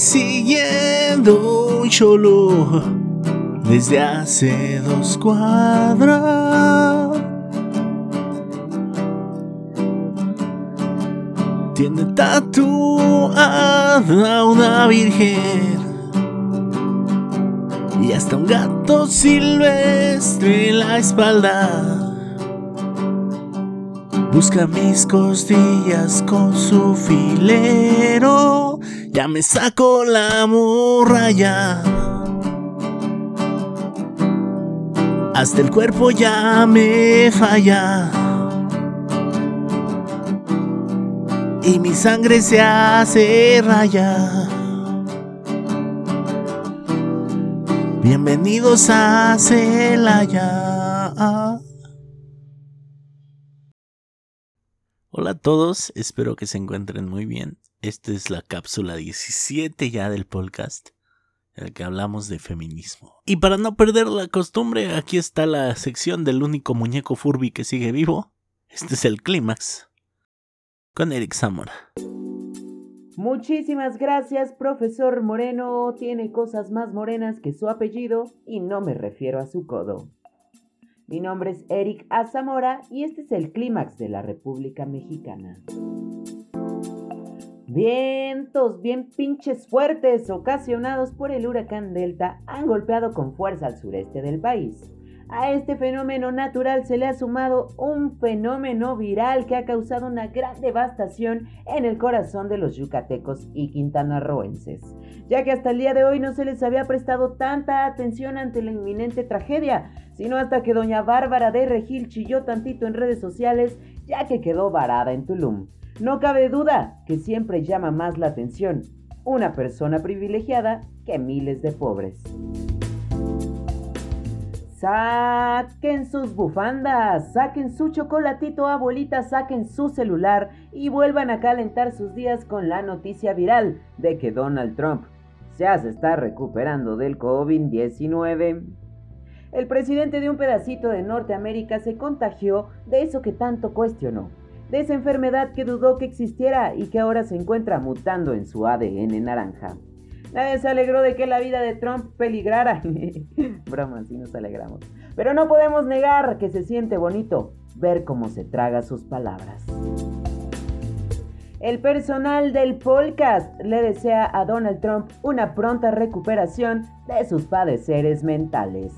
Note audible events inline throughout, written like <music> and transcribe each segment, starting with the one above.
persiguiendo un cholo desde hace dos cuadras. Tiene tatuada una virgen y hasta un gato silvestre en la espalda. Busca mis costillas con su filero. Ya me saco la muralla. Hasta el cuerpo ya me falla. Y mi sangre se hace raya. Bienvenidos a Celaya. Hola a todos, espero que se encuentren muy bien. Esta es la cápsula 17 ya del podcast, en el que hablamos de feminismo. Y para no perder la costumbre, aquí está la sección del único muñeco Furby que sigue vivo. Este es el clímax, con Eric Zamora. Muchísimas gracias, profesor Moreno. Tiene cosas más morenas que su apellido y no me refiero a su codo. Mi nombre es Eric Azamora y este es el clímax de la República Mexicana. Vientos bien pinches fuertes ocasionados por el huracán Delta han golpeado con fuerza al sureste del país. A este fenómeno natural se le ha sumado un fenómeno viral que ha causado una gran devastación en el corazón de los yucatecos y quintanarroenses, ya que hasta el día de hoy no se les había prestado tanta atención ante la inminente tragedia, sino hasta que doña Bárbara de Regil chilló tantito en redes sociales, ya que quedó varada en Tulum. No cabe duda que siempre llama más la atención una persona privilegiada que miles de pobres. Saquen sus bufandas, saquen su chocolatito abuelita, saquen su celular y vuelvan a calentar sus días con la noticia viral de que Donald Trump ya se está recuperando del COVID-19. El presidente de un pedacito de Norteamérica se contagió de eso que tanto cuestionó, de esa enfermedad que dudó que existiera y que ahora se encuentra mutando en su ADN naranja. Nadie se alegró de que la vida de Trump peligrara. <laughs> Broma, sí nos alegramos. Pero no podemos negar que se siente bonito ver cómo se traga sus palabras. El personal del podcast le desea a Donald Trump una pronta recuperación de sus padeceres mentales.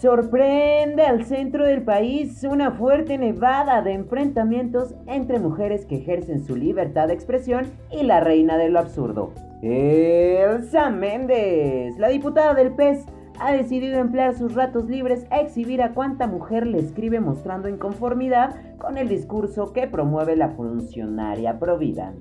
Sorprende al centro del país una fuerte nevada de enfrentamientos entre mujeres que ejercen su libertad de expresión y la reina de lo absurdo. Elsa Méndez, la diputada del PES, ha decidido emplear sus ratos libres a exhibir a cuánta mujer le escribe mostrando inconformidad con el discurso que promueve la funcionaria provida.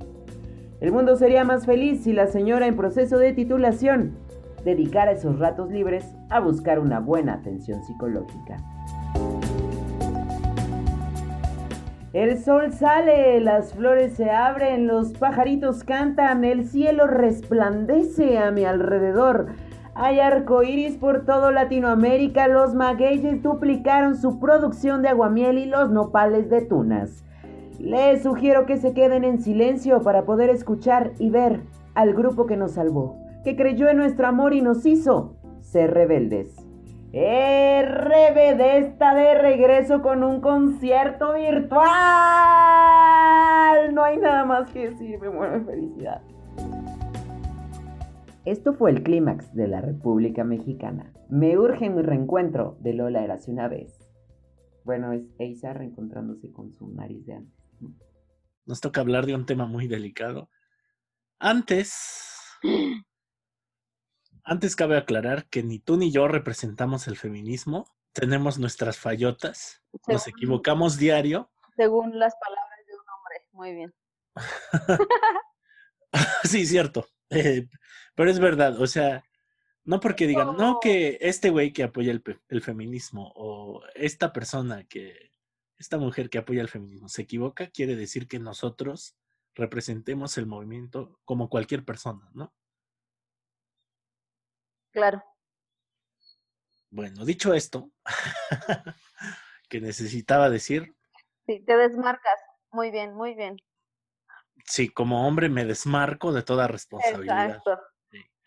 El mundo sería más feliz si la señora en proceso de titulación dedicar esos ratos libres a buscar una buena atención psicológica. El sol sale, las flores se abren, los pajaritos cantan, el cielo resplandece a mi alrededor. Hay arcoíris por todo Latinoamérica, los magueyes duplicaron su producción de aguamiel y los nopales de tunas. Les sugiero que se queden en silencio para poder escuchar y ver al grupo que nos salvó que creyó en nuestro amor y nos hizo ser rebeldes. RBD está de regreso con un concierto virtual. No hay nada más que decir, me muero de felicidad. Esto fue el clímax de la República Mexicana. Me urge mi reencuentro de Lola Érase una vez. Bueno, es Eisa reencontrándose con su nariz de antes. Nos toca hablar de un tema muy delicado. Antes <gasps> Antes cabe aclarar que ni tú ni yo representamos el feminismo. Tenemos nuestras fallotas. nos equivocamos diario. Según las palabras de un hombre. Muy bien. <laughs> sí, cierto. Eh, pero es verdad. O sea, no porque digan, no, que este güey que apoya el, el feminismo o esta persona que, esta mujer que apoya el feminismo se equivoca, quiere decir que nosotros representemos el movimiento como cualquier persona, ¿no? Claro. Bueno, dicho esto, <laughs> que necesitaba decir. Sí, te desmarcas. Muy bien, muy bien. Sí, como hombre me desmarco de toda responsabilidad. Exacto.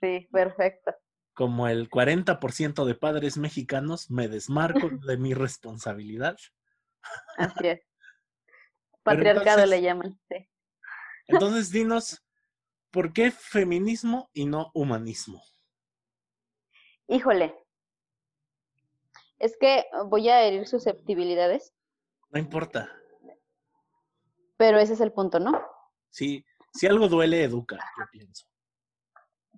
Sí, perfecto. Como el 40% de padres mexicanos, me desmarco <laughs> de mi responsabilidad. Así es. <laughs> Patriarcado le llaman, sí. Entonces, dinos, ¿por qué feminismo y no humanismo? Híjole. Es que voy a herir susceptibilidades. No importa. Pero ese es el punto, ¿no? Sí, si algo duele, educa, yo pienso.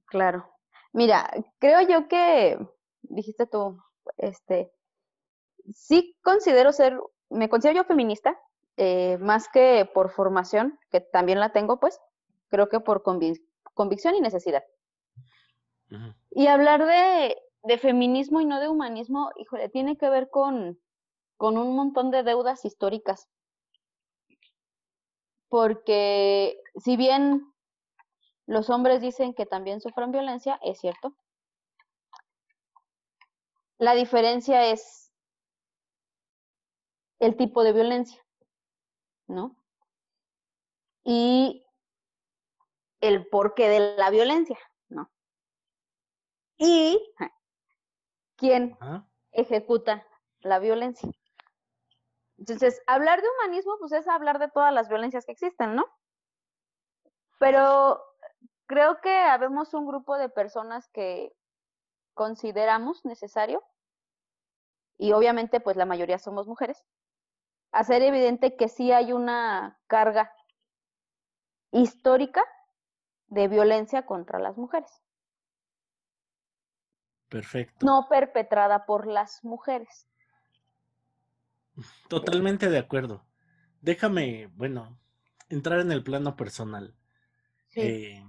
Claro. Mira, creo yo que, dijiste tú, este, sí considero ser, me considero yo feminista, eh, más que por formación, que también la tengo, pues, creo que por convicción y necesidad. Y hablar de, de, feminismo y no de humanismo, híjole, tiene que ver con, con un montón de deudas históricas. Porque si bien los hombres dicen que también sufren violencia, es cierto. La diferencia es el tipo de violencia, ¿no? Y el porqué de la violencia, ¿no? Y quién ejecuta la violencia. Entonces, hablar de humanismo, pues es hablar de todas las violencias que existen, ¿no? Pero creo que habemos un grupo de personas que consideramos necesario, y obviamente pues la mayoría somos mujeres, hacer evidente que sí hay una carga histórica de violencia contra las mujeres. Perfecto. No perpetrada por las mujeres. Totalmente de acuerdo. Déjame, bueno, entrar en el plano personal. Eh,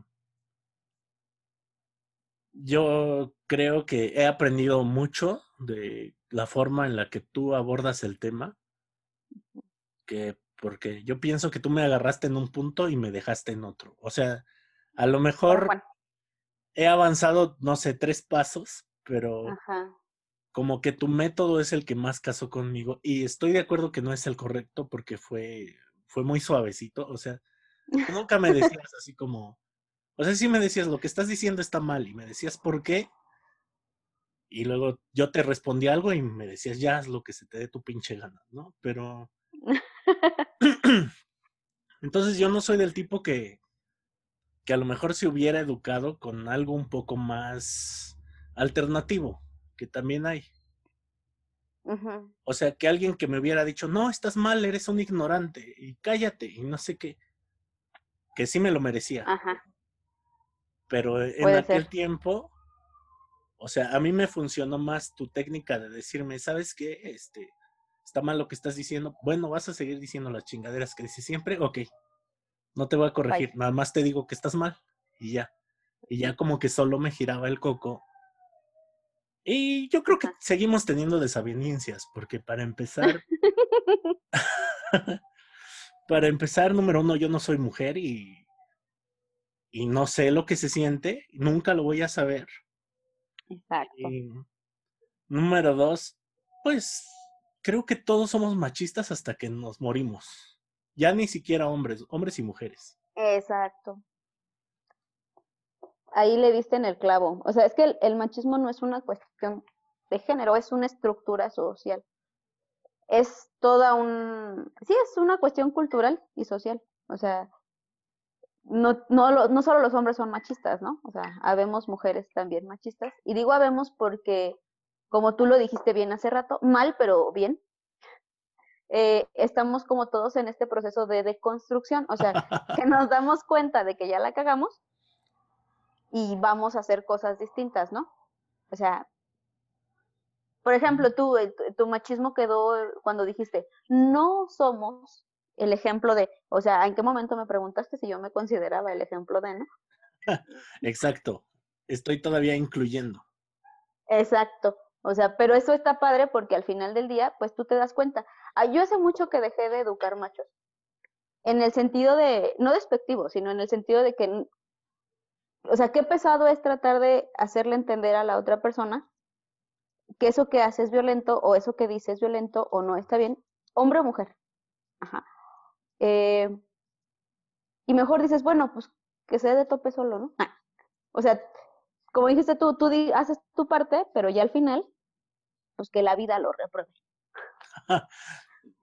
yo creo que he aprendido mucho de la forma en la que tú abordas el tema, que porque yo pienso que tú me agarraste en un punto y me dejaste en otro. O sea, a lo mejor he avanzado, no sé, tres pasos, pero como que tu método es el que más casó conmigo y estoy de acuerdo que no es el correcto porque fue, fue muy suavecito. O sea, nunca me decías así como, o sea, sí me decías, lo que estás diciendo está mal y me decías por qué. Y luego yo te respondí algo y me decías, ya haz lo que se te dé tu pinche gana, ¿no? Pero... <clears throat> Entonces yo no soy del tipo que, que a lo mejor se hubiera educado con algo un poco más alternativo, que también hay. O sea, que alguien que me hubiera dicho, no, estás mal, eres un ignorante, y cállate, y no sé qué, que sí me lo merecía. Pero en aquel tiempo, o sea, a mí me funcionó más tu técnica de decirme, ¿sabes qué? Este, está mal lo que estás diciendo. Bueno, vas a seguir diciendo las chingaderas que dices siempre, ok. No te voy a corregir, nada más te digo que estás mal y ya. Y ya como que solo me giraba el coco. Y yo creo que seguimos teniendo desavenencias, porque para empezar, <laughs> <laughs> para empezar, número uno, yo no soy mujer y y no sé lo que se siente, nunca lo voy a saber. Exacto. número dos, pues creo que todos somos machistas hasta que nos morimos. Ya ni siquiera hombres, hombres y mujeres. Exacto. Ahí le diste en el clavo. O sea, es que el, machismo no es una cuestión de género, es una estructura social. Es toda un... Sí, es una cuestión cultural y social. O sea, no, no, no solo los hombres son machistas, ¿no? O sea, habemos mujeres también machistas. Y digo habemos porque, como tú lo dijiste bien hace rato, mal, pero bien, eh, estamos como todos en este proceso de deconstrucción, o sea, <laughs> que nos damos cuenta de que ya la cagamos y vamos a hacer cosas distintas, ¿no? O sea, por ejemplo, tú, tu machismo quedó cuando dijiste, no somos el ejemplo de, o sea, ¿en qué momento me preguntaste si yo me consideraba el ejemplo de, no? <laughs> Exacto, estoy todavía incluyendo. Exacto, o sea, pero eso está padre porque al final del día, pues tú te das cuenta. Ah, yo hace mucho que dejé de educar machos, en el sentido de, no despectivo, sino en el sentido de que, o sea, qué pesado es tratar de hacerle entender a la otra persona que eso que hace es violento o eso que dice es violento o no está bien, hombre o mujer. Ajá. Eh, y mejor dices, bueno, pues que se dé de tope solo, ¿no? O sea, como dijiste tú, tú haces tu parte, pero ya al final, pues que la vida lo repruebe. <laughs>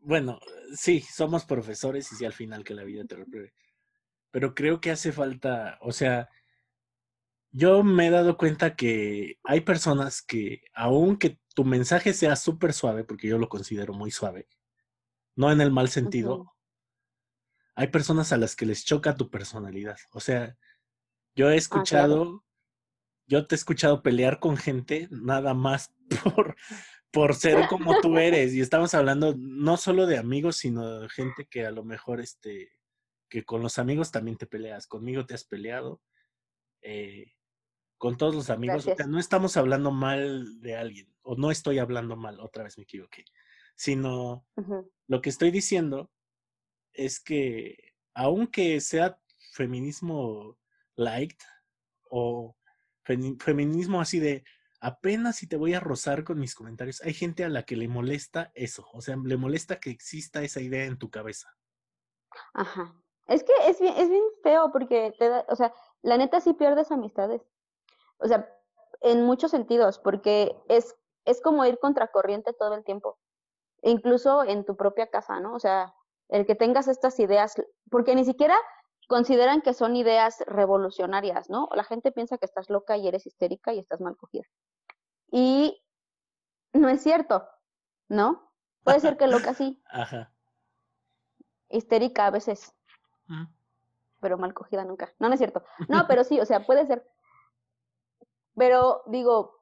bueno, sí, somos profesores y sí al final que la vida te repruebe. Pero creo que hace falta, o sea, yo me he dado cuenta que hay personas que, aunque tu mensaje sea súper suave, porque yo lo considero muy suave, no en el mal sentido, hay personas a las que les choca tu personalidad. O sea, yo he ah, escuchado, yo te he escuchado pelear con gente nada más <laughs> por, por ser como tú eres. Y estamos hablando no solo de amigos, sino de gente que a lo mejor, este, que con los amigos también te peleas. Conmigo te has peleado. Eh, con todos los amigos. O sea, no estamos hablando mal de alguien, o no estoy hablando mal, otra vez me equivoqué, sino lo que estoy diciendo es que aunque sea feminismo light o feminismo así de apenas si te voy a rozar con mis comentarios, hay gente a la que le molesta eso, o sea, le molesta que exista esa idea en tu cabeza. Ajá. Es que es bien, es bien feo porque te da, o sea, la neta sí pierdes amistades o sea, en muchos sentidos, porque es, es como ir contracorriente todo el tiempo, incluso en tu propia casa, ¿no? O sea, el que tengas estas ideas, porque ni siquiera consideran que son ideas revolucionarias, ¿no? La gente piensa que estás loca y eres histérica y estás mal cogida. Y no es cierto, ¿no? Puede ser que loca sí. <laughs> Ajá. Histérica a veces. Mm. Pero mal cogida nunca. No, no es cierto. No, pero sí, o sea, puede ser. Pero digo,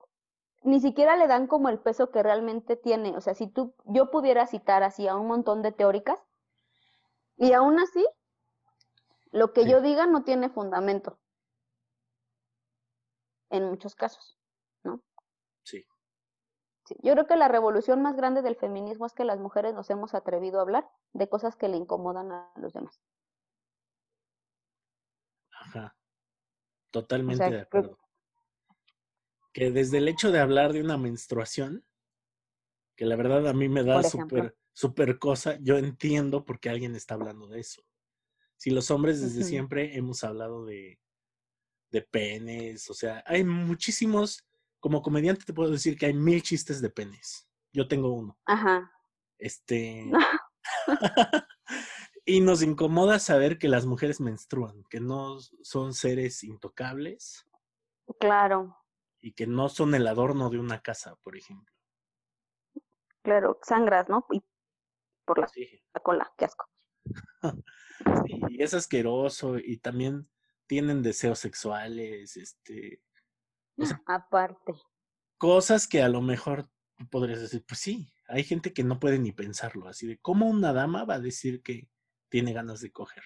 ni siquiera le dan como el peso que realmente tiene. O sea, si tú, yo pudiera citar así a un montón de teóricas, y aún así, lo que yo diga no tiene fundamento. En muchos casos, ¿no? Sí. sí. Yo creo que la revolución más grande del feminismo es que las mujeres nos hemos atrevido a hablar de cosas que le incomodan a los demás. Ajá. Totalmente de acuerdo que desde el hecho de hablar de una menstruación, que la verdad a mí me da súper super cosa, yo entiendo por qué alguien está hablando de eso. Si los hombres desde siempre hemos hablado de, de penes, o sea, hay muchísimos, como comediante te puedo decir que hay mil chistes de penes. Yo tengo uno. Ajá. Este. <laughs> <laughs> y nos incomoda saber que las mujeres menstruan, que no son seres intocables. Claro y que no son el adorno de una casa, por ejemplo. Claro, sangras, ¿no? Y por la, cola, qué asco. <laughs> sí, y es asqueroso y también tienen deseos sexuales, este... <gasps> Aparte. Cosas que a lo mejor podrías decir, pues sí, hay gente que no puede ni pensarlo, así de cómo una dama va a decir que tiene ganas de coger.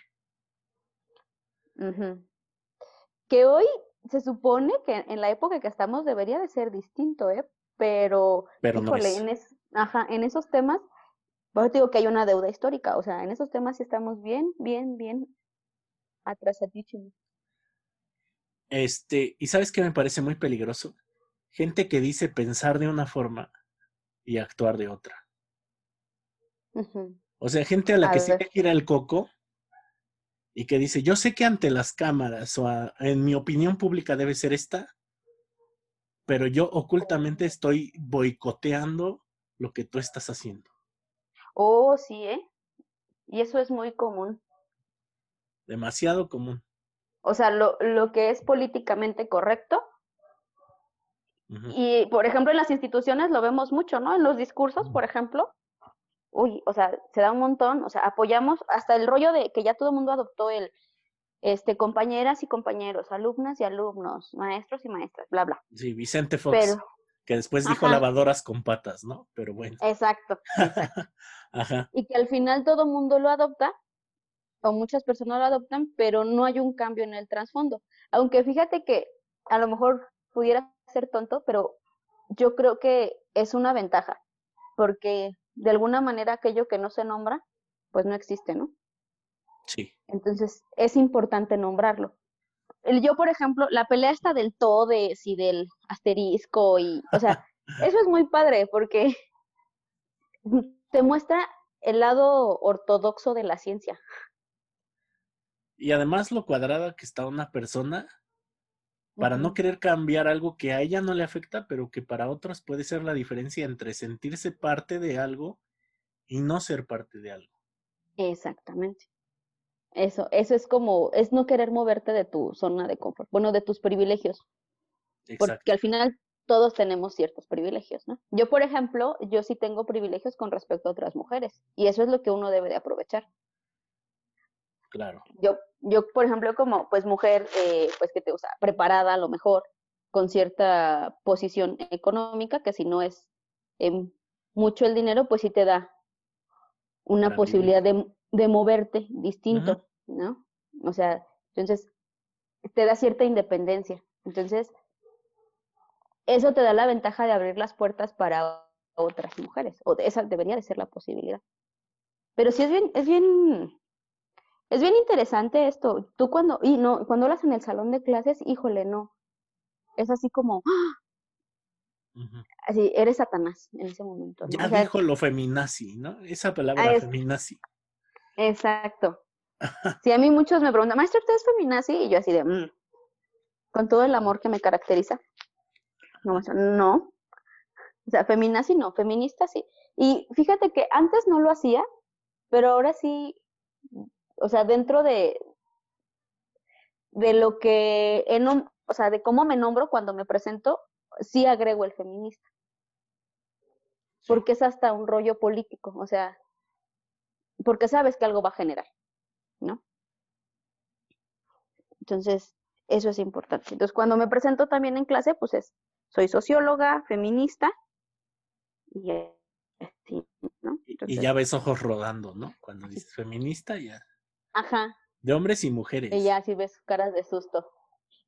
Que hoy se supone que en la época que estamos debería de ser distinto, ¿eh? Pero, Pero En, ajá, en esos temas, pues digo que hay una deuda histórica, o sea, en esos temas sí estamos bien, bien, bien atrasadísimos. Este, ¿y sabes qué me parece muy peligroso? Gente que dice pensar de una forma y actuar de otra. O sea, gente a la que se le gira el coco y que dice, yo sé que ante las cámaras o en mi opinión pública debe ser esta, pero yo ocultamente estoy boicoteando lo que tú estás haciendo. Oh, sí, ¿eh? Y eso es muy común. Demasiado común. O sea, lo, lo que es políticamente correcto. Y, por ejemplo, en las instituciones lo vemos mucho, ¿no? En los discursos, por ejemplo, uy, o sea, se da un montón, o sea, apoyamos hasta el rollo de que ya todo el mundo adoptó el, este, compañeras y compañeros, alumnas y alumnos, maestros y maestras, bla, bla. Sí, Vicente Fox, que después dijo lavadoras con patas, ¿no? Pero bueno. Exacto, <laughs> Ajá. Y que al final todo el mundo lo adopta, o muchas personas lo adoptan, pero no hay un cambio en el trasfondo. Aunque fíjate que a lo mejor pudiera ser tonto, pero yo creo que es una ventaja, porque de alguna manera aquello que no se nombra, pues no existe, ¿no? Sí. Entonces, es importante nombrarlo. Yo, por ejemplo, la pelea esta del todes y del asterisco y, o sea, <laughs> eso es muy padre porque te muestra el lado ortodoxo de la ciencia. Y además lo cuadrada que está una persona para no querer cambiar algo que a ella no le afecta, pero que para otras puede ser la diferencia entre sentirse parte de algo y no ser parte de algo. Exactamente. Eso, eso es como, es no querer moverte de tu zona de confort, bueno, de tus privilegios, Exacto. porque al final todos tenemos ciertos privilegios, ¿no? Yo, por ejemplo, yo sí tengo privilegios con respecto a otras mujeres, y eso es lo que uno debe de aprovechar. Claro. Yo, yo, por ejemplo, como pues mujer, eh, pues que te usa preparada a lo mejor, con cierta posición económica, que si no es em, mucho el dinero, pues sí te da una posibilidad de, de moverte distinto, ¿no? O sea, entonces te da cierta independencia. Entonces, eso te da la ventaja de abrir las puertas para otras mujeres, o de- esa debería de ser la posibilidad. Pero sí es bien, es bien, es bien interesante esto. Tú cuando, y no, cuando hablas en el salón de clases, híjole, no. Es así como, ¡ah! Así, eres Satanás en ese momento. ¿no? Ya O sea, dijo lo feminazi, ¿no? Esa palabra Ah, es- feminazi. Exacto. <laughs> Sí, a mí muchos me preguntan, maestra, ¿usted es feminazi? Y yo así de, "Mm", con todo el amor que me caracteriza. No, no. O sea, feminazi no, feminista sí. Y fíjate que antes no lo hacía, pero ahora sí, o sea, dentro de, de lo que, nom- o sea, de cómo me nombro cuando me presento, sí agrego el feminista. Porque es hasta un rollo político, o sea, porque sabes que algo va a generar, ¿no? Entonces, eso es importante. Entonces, cuando me presento también en clase, pues es, soy socióloga, feminista, y así, ¿no? Y- ya ves ojos rodando, ¿no? Cuando dices feminista, ya. Ajá, De hombres y mujeres. y ya sí ves caras de susto.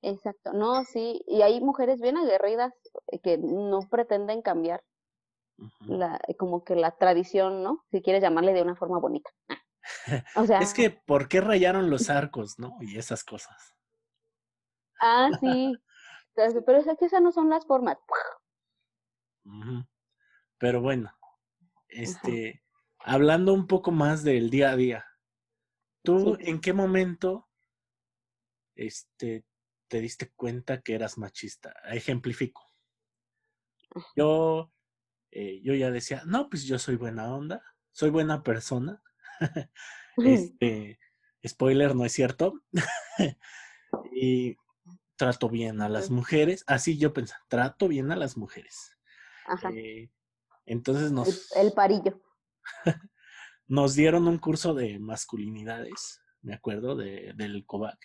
Exacto, no, sí, y hay mujeres bien aguerridas eh, que no pretenden cambiar la, eh, como que la tradición, ¿no? Si quieres llamarle de una forma bonita. <laughs> O sea, Es que, ¿por qué rayaron los arcos, no? Y esas cosas. ah, sí, pero <laughs> es que esas no son las formas. Pero bueno, este, hablando un poco más del día a día, ¿tú Sí. en qué momento, este, te diste cuenta que eras machista? Ejemplifico. Yo, eh, yo ya decía, no, pues yo soy buena onda, soy buena persona. <laughs> Este, spoiler, no es cierto. <laughs> y trato bien a las mujeres. Así yo pensaba, trato bien a las mujeres. Ajá, Eh, entonces el, nos, el parillo. <laughs> nos dieron un curso de masculinidades, me acuerdo, de, del COVAC.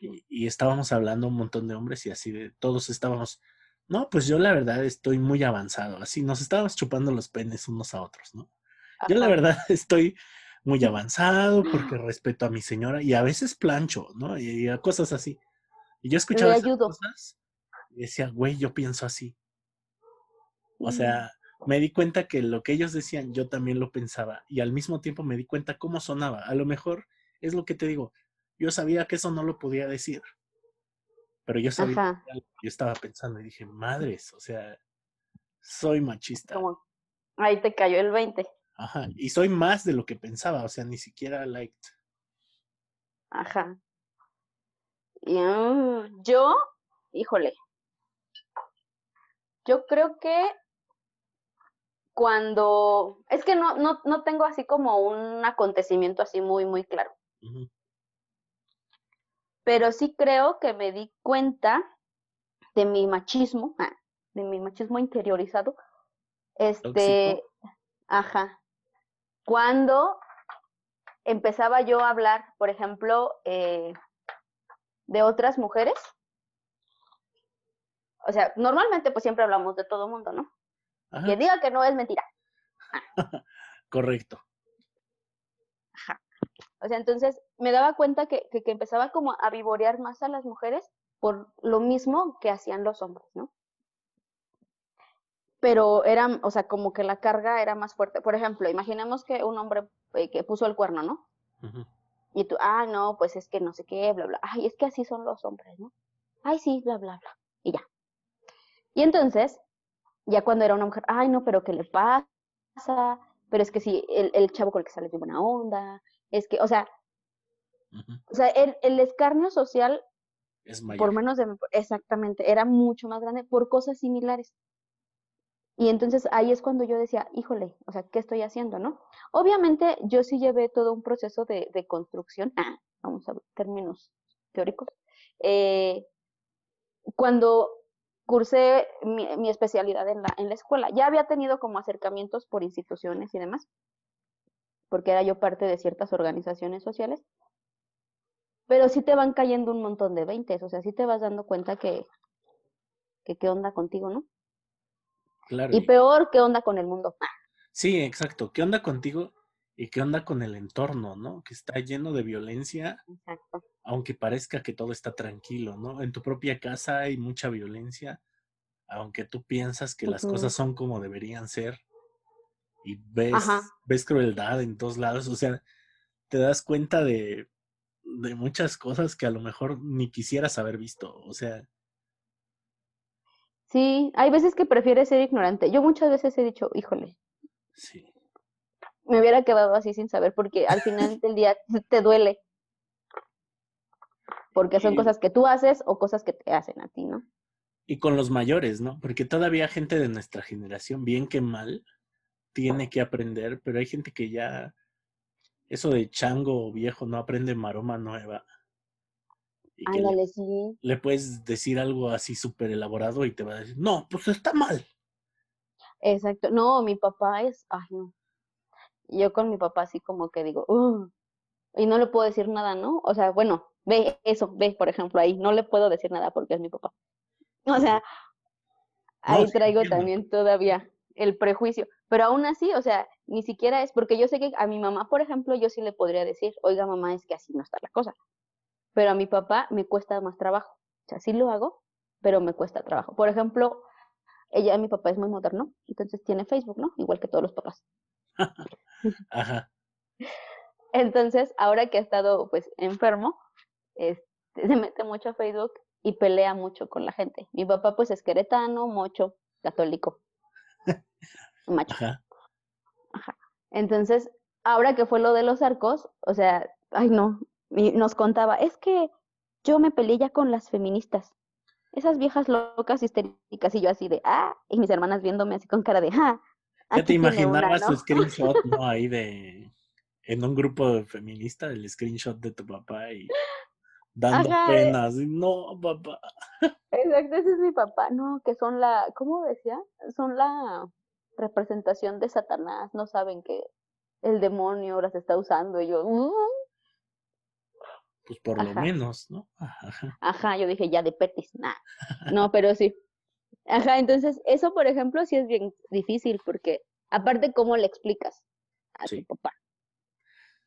Y, y estábamos hablando un montón de hombres y así de todos estábamos, no, pues yo la verdad estoy muy avanzado, así nos estábamos chupando los penes unos a otros, ¿no? Yo la verdad <laughs> estoy muy avanzado porque <laughs> respeto a mi señora y a veces plancho, ¿no? Y, y a cosas así. Y yo escuchaba esas cosas y decía, güey, yo pienso así. O Mm. sea, me di cuenta que lo que ellos decían, yo también lo pensaba y al mismo tiempo me di cuenta cómo sonaba. A lo mejor es lo que te digo, yo sabía que eso no lo podía decir, pero yo sabía Ajá, lo que yo estaba pensando y dije, madres, o sea, soy machista. ahí te cayó el 20. Ajá, y soy más de lo que pensaba, o sea, ni siquiera liked. Ajá. Y, mm, yo, híjole, yo creo que cuando, es que no, no, no tengo así como un acontecimiento así muy, muy claro, pero sí creo que me di cuenta de mi machismo, ah, de mi machismo interiorizado, este, ajá, cuando empezaba yo a hablar, por ejemplo, eh, de otras mujeres. O sea, normalmente pues siempre hablamos de todo mundo, ¿no? Ajá, Que diga que no es mentira. <laughs> correcto. Ajá. O sea, entonces me daba cuenta que, que, que empezaba como a vivorear más a las mujeres por lo mismo que hacían los hombres, ¿no? Pero eran, o sea, como que la carga era más fuerte. Por ejemplo, imaginemos que un hombre eh, que puso el cuerno, ¿no? Y tú, ah, no, pues es que no sé qué, bla, bla. Ay, es que así son los hombres, ¿no? Ay, sí, bla, bla, bla. Y ya. Y entonces, ya cuando era una mujer, ay, no, pero ¿qué le pasa? Pero es que sí, el, el chavo con el que sale de buena onda. Es que, o sea, O sea, el, el escarnio social, Es mayor. por menos de... Exactamente, era mucho más grande por cosas similares. Y entonces ahí es cuando yo decía, híjole, o sea, ¿qué estoy haciendo, no? Obviamente yo sí llevé todo un proceso de, de construcción, ah, vamos a ver, términos teóricos. Eh, cuando cursé mi, mi especialidad en la, en la escuela, ya había tenido como acercamientos por instituciones y demás, porque era yo parte de ciertas organizaciones sociales, pero sí te van cayendo un montón de veintes, o sea, sí te vas dando cuenta que, que qué onda contigo, ¿no? Claro. Y y- peor, ¿qué onda con el mundo? Sí, exacto. ¿Qué onda contigo y qué onda con el entorno, no? Que está lleno de violencia, Exacto. aunque parezca que todo está tranquilo, ¿no? En tu propia casa hay mucha violencia, aunque tú piensas que las cosas son como deberían ser y ves, Ajá. ves crueldad en todos lados, o sea, te das cuenta de, de muchas cosas que a lo mejor ni quisieras haber visto, o sea, Sí, hay veces que prefieres ser ignorante. Yo muchas veces he dicho, híjole, sí. Me hubiera quedado así sin saber, porque al final del día te duele. Porque son Y- cosas que tú haces o cosas que te hacen a ti, ¿no? Y con los mayores, ¿no? Porque todavía gente de nuestra generación, bien que mal, tiene que aprender, pero hay gente que ya, eso de chango viejo no aprende maroma nueva. Y que le, Ándale, sí. le puedes decir algo así súper elaborado y te va a decir, no, pues está mal. Exacto. No, mi papá es, ay, no. Yo con mi papá así como que digo, y no le puedo decir nada, ¿no? O sea, bueno, ve eso, ve, por ejemplo, ahí, no le puedo decir nada porque es mi papá. O sea, ahí traigo también todavía el prejuicio, pero aún así, o sea, ni siquiera es porque yo sé que a mi mamá, por ejemplo, yo sí le podría decir, oiga, mamá, es que así no está la cosa. Pero a mi papá me cuesta más trabajo. O sea, sí lo hago, pero me cuesta trabajo. Por ejemplo, ella, mi papá es muy moderno, entonces tiene Facebook, ¿no? Igual que todos los papás. <laughs> Ajá. Entonces, ahora que ha estado pues enfermo, este, se mete mucho a Facebook y pelea mucho con la gente. Mi papá pues es queretano, mocho, católico, <laughs> macho. Ajá. Entonces, ahora que fue lo de los arcos, o sea, ay no, y nos contaba, es que yo me peleé ya con las feministas. Esas viejas locas histéricas y yo así de, ah, y mis hermanas viéndome así con cara de, ah, Ya te tiene una, imaginabas ¿no? tu screenshot, ¿no? <laughs> Ahí de, en un grupo feminista, el screenshot de tu papá y dando Ajá, de- pena, así, no, papá. Exacto, ese es mi papá, no, que son la, ¿cómo decía? Son la representación de Satanás, no saben que el demonio las está usando y yo, "Mm". Pues por lo menos, ¿no? Ajá. ajá, yo dije ya de petis, nah, no, pero sí, ajá, entonces eso por ejemplo sí es bien difícil porque aparte cómo le explicas a Sí. tu papá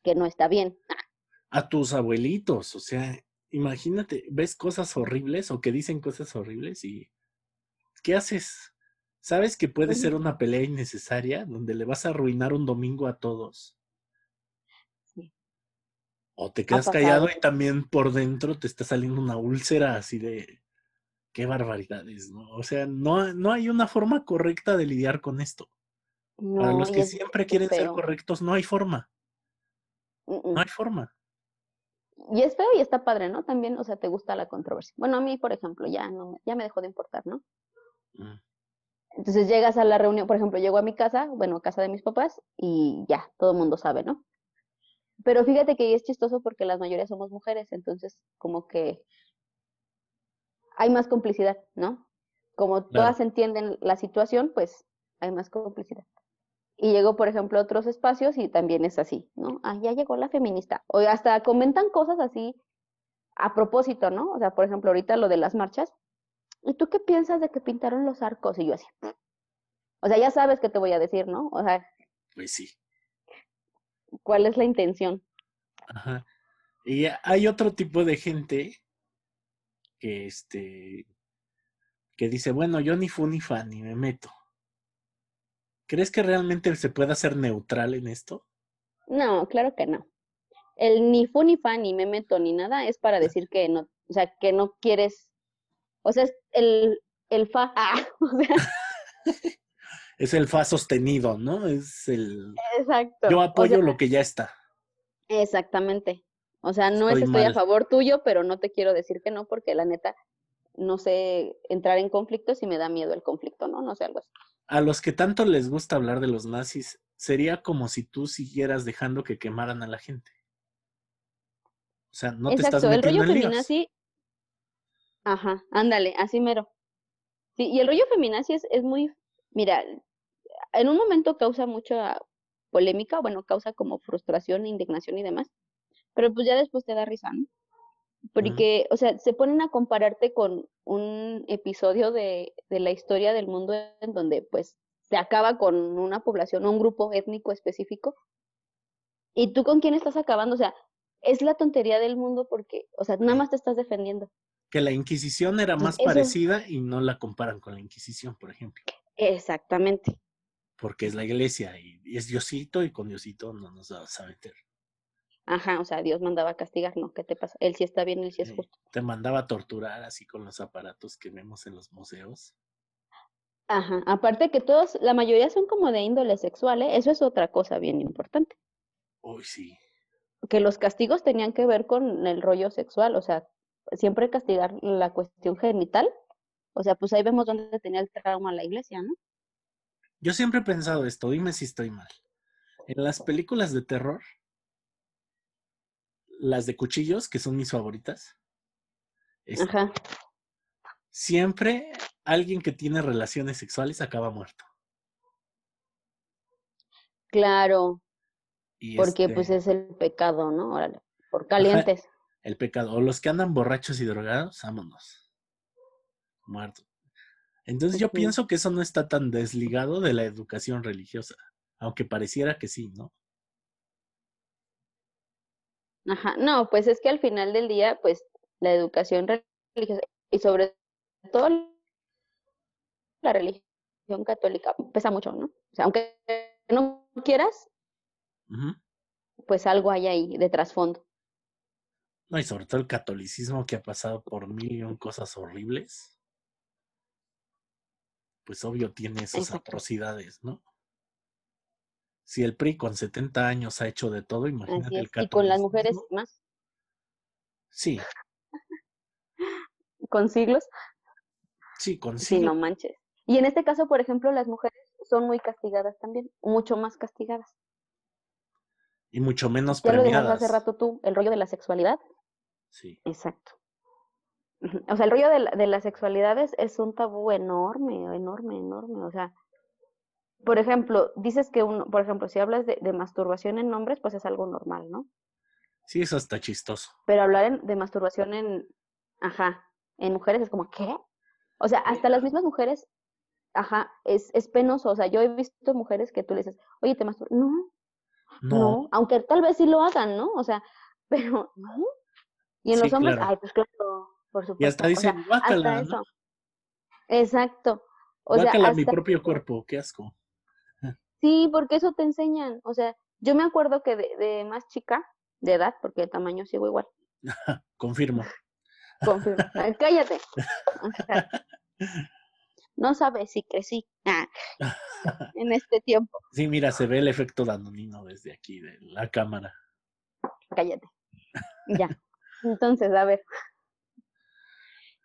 que no está bien, a tus abuelitos, o sea, imagínate, ves cosas horribles o que dicen cosas horribles y ¿qué haces? ¿Sabes que puede ser una pelea innecesaria donde le vas a arruinar un domingo a todos? Sí. O te quedas callado y también por dentro te está saliendo una úlcera así de qué barbaridades, ¿no? O sea, no, no hay una forma correcta de lidiar con esto. Para los que siempre quieren ser correctos, no hay forma, no hay forma. Y es feo y está padre, ¿no? También, o sea, te gusta la controversia. Bueno, a mí, por ejemplo, ya no, me- ya me dejó de importar, ¿no? Mm. Entonces llegas a la reunión, por ejemplo, llego a mi casa, bueno, a casa de mis papás, y ya, todo el mundo sabe, ¿no? Pero fíjate que es chistoso porque las mayorías somos mujeres, entonces como que hay más complicidad, ¿no? Como todas Claro. entienden la situación, pues hay más complicidad. Y llego, por ejemplo, a otros espacios y también es así, ¿no? Ah, ya llegó la feminista. O hasta comentan cosas así a propósito, ¿no? O sea, por ejemplo, ahorita lo de las marchas. ¿Y tú qué piensas de que pintaron los arcos? Y yo así. O sea, ya sabes qué te voy a decir, ¿no? O sea, Pues sí. ¿cuál es la intención? Ajá. Y hay otro tipo de gente que este que dice, bueno, yo ni fu ni fa ni me meto. ¿Crees que realmente se pueda ser neutral en esto? No, claro que no. El ni fu ni fa ni me meto ni nada es para decir que no, o sea, que no quieres, o sea, es el, el fa, ah, <laughs> o sea, <laughs> Es el fa sostenido, ¿no? Es el exacto. yo o apoyo sea, lo que ya está. Exactamente. O sea, no es Estoy estoy a favor tuyo, pero no te quiero decir que no, porque la neta no sé entrar en conflictos y me da miedo el conflicto, ¿no? No sé, algo así. A los que tanto les gusta hablar de los nazis, sería como si tú siguieras dejando que quemaran a la gente. O sea, no te estás Exacto, el metiendo rollo en líos. feminazi, ajá, ándale, así mero. Sí, y el rollo feminazi es, es muy, mira, en un momento causa mucha polémica, bueno, causa como frustración, indignación y demás, pero pues ya después te da risa, ¿no? Porque, o sea, se ponen a compararte con un episodio de, de la historia del mundo en donde pues se acaba con una población o un grupo étnico específico. ¿Y tú con quién estás acabando? O sea, es la tontería del mundo porque, o sea, nada más te estás defendiendo. Que la Inquisición era más eso- parecida y no la comparan con la Inquisición, por ejemplo. Exactamente. Porque es la iglesia y, y es Diosito y con Diosito no nos vas a meter. Ajá, o sea, Dios mandaba a castigar, ¿no? ¿Qué te pasa? Él sí está bien, él sí es Sí, justo. Te mandaba a torturar así con los aparatos que vemos en los museos. Ajá, aparte que todos, la mayoría son como de índole sexual, ¿eh? Eso es otra cosa bien importante. Uy, sí. que los castigos tenían que ver con el rollo sexual, o sea, siempre castigar la cuestión genital, o sea, pues ahí vemos dónde tenía el trauma la iglesia, ¿no? Yo siempre he pensado esto, dime si estoy mal. En las películas de terror, las de cuchillos, que son mis favoritas, este, Ajá, siempre alguien que tiene relaciones sexuales acaba muerto. claro, Y porque pues este, es el pecado, ¿no? Órale, por calientes. el pecado. O los que andan borrachos y drogados, vámonos. Muerto. Entonces yo pienso que eso no está tan desligado de la educación religiosa, aunque pareciera que sí, ¿no? Ajá, no, pues es que al final del día, pues la educación religiosa y sobre todo la religión católica pesa mucho, ¿no? O sea, aunque no quieras, pues algo hay ahí de trasfondo. No, y sobre todo el catolicismo que ha pasado por mil y un cosas horribles. Pues obvio tiene esas Exacto. atrocidades, ¿no? Si el PRI con 70 años ha hecho de todo, imagínate el. Y con las mujeres más, Sí, con siglos. sí, con Sí, siglos. no manches. Y en este caso, por ejemplo, las mujeres son muy castigadas también, mucho más castigadas. Y mucho menos Ya lo decías hace premiadas. rato tú, el rollo de la sexualidad. Sí. Exacto. O sea, el rollo de la, de la sexualidad es, es un tabú enorme, enorme, enorme. O sea, por ejemplo, dices que uno, por ejemplo, si hablas de, de masturbación en hombres, pues es algo normal, ¿no? Sí, eso está chistoso. Pero hablar en- de masturbación en, ajá, en mujeres es como, ¿qué? O sea, hasta las mismas mujeres, ajá, es, es penoso. O sea, yo he visto mujeres que tú le dices, oye, te masturbas. No, No, no, aunque tal vez sí lo hagan, ¿no? O sea, <laughs> pero no. Y en Sí, los hombres, claro. ay, pues claro, por supuesto. y hasta o dicen, sea, guácala, hasta ¿no? eso. Exacto. O sea, Guácala mi hasta propio cuerpo, qué asco. Sí, porque eso te enseñan. O sea, yo me acuerdo que de, de más chica, de edad, porque el tamaño sigo igual. <laughs> Confirmo. Confirmo. Ay, Cállate. <laughs> No sabes si crecí ah, <laughs> en este tiempo. Sí, mira, se ve el efecto danonino desde aquí, de la cámara. Cállate. Ya. Entonces, a ver.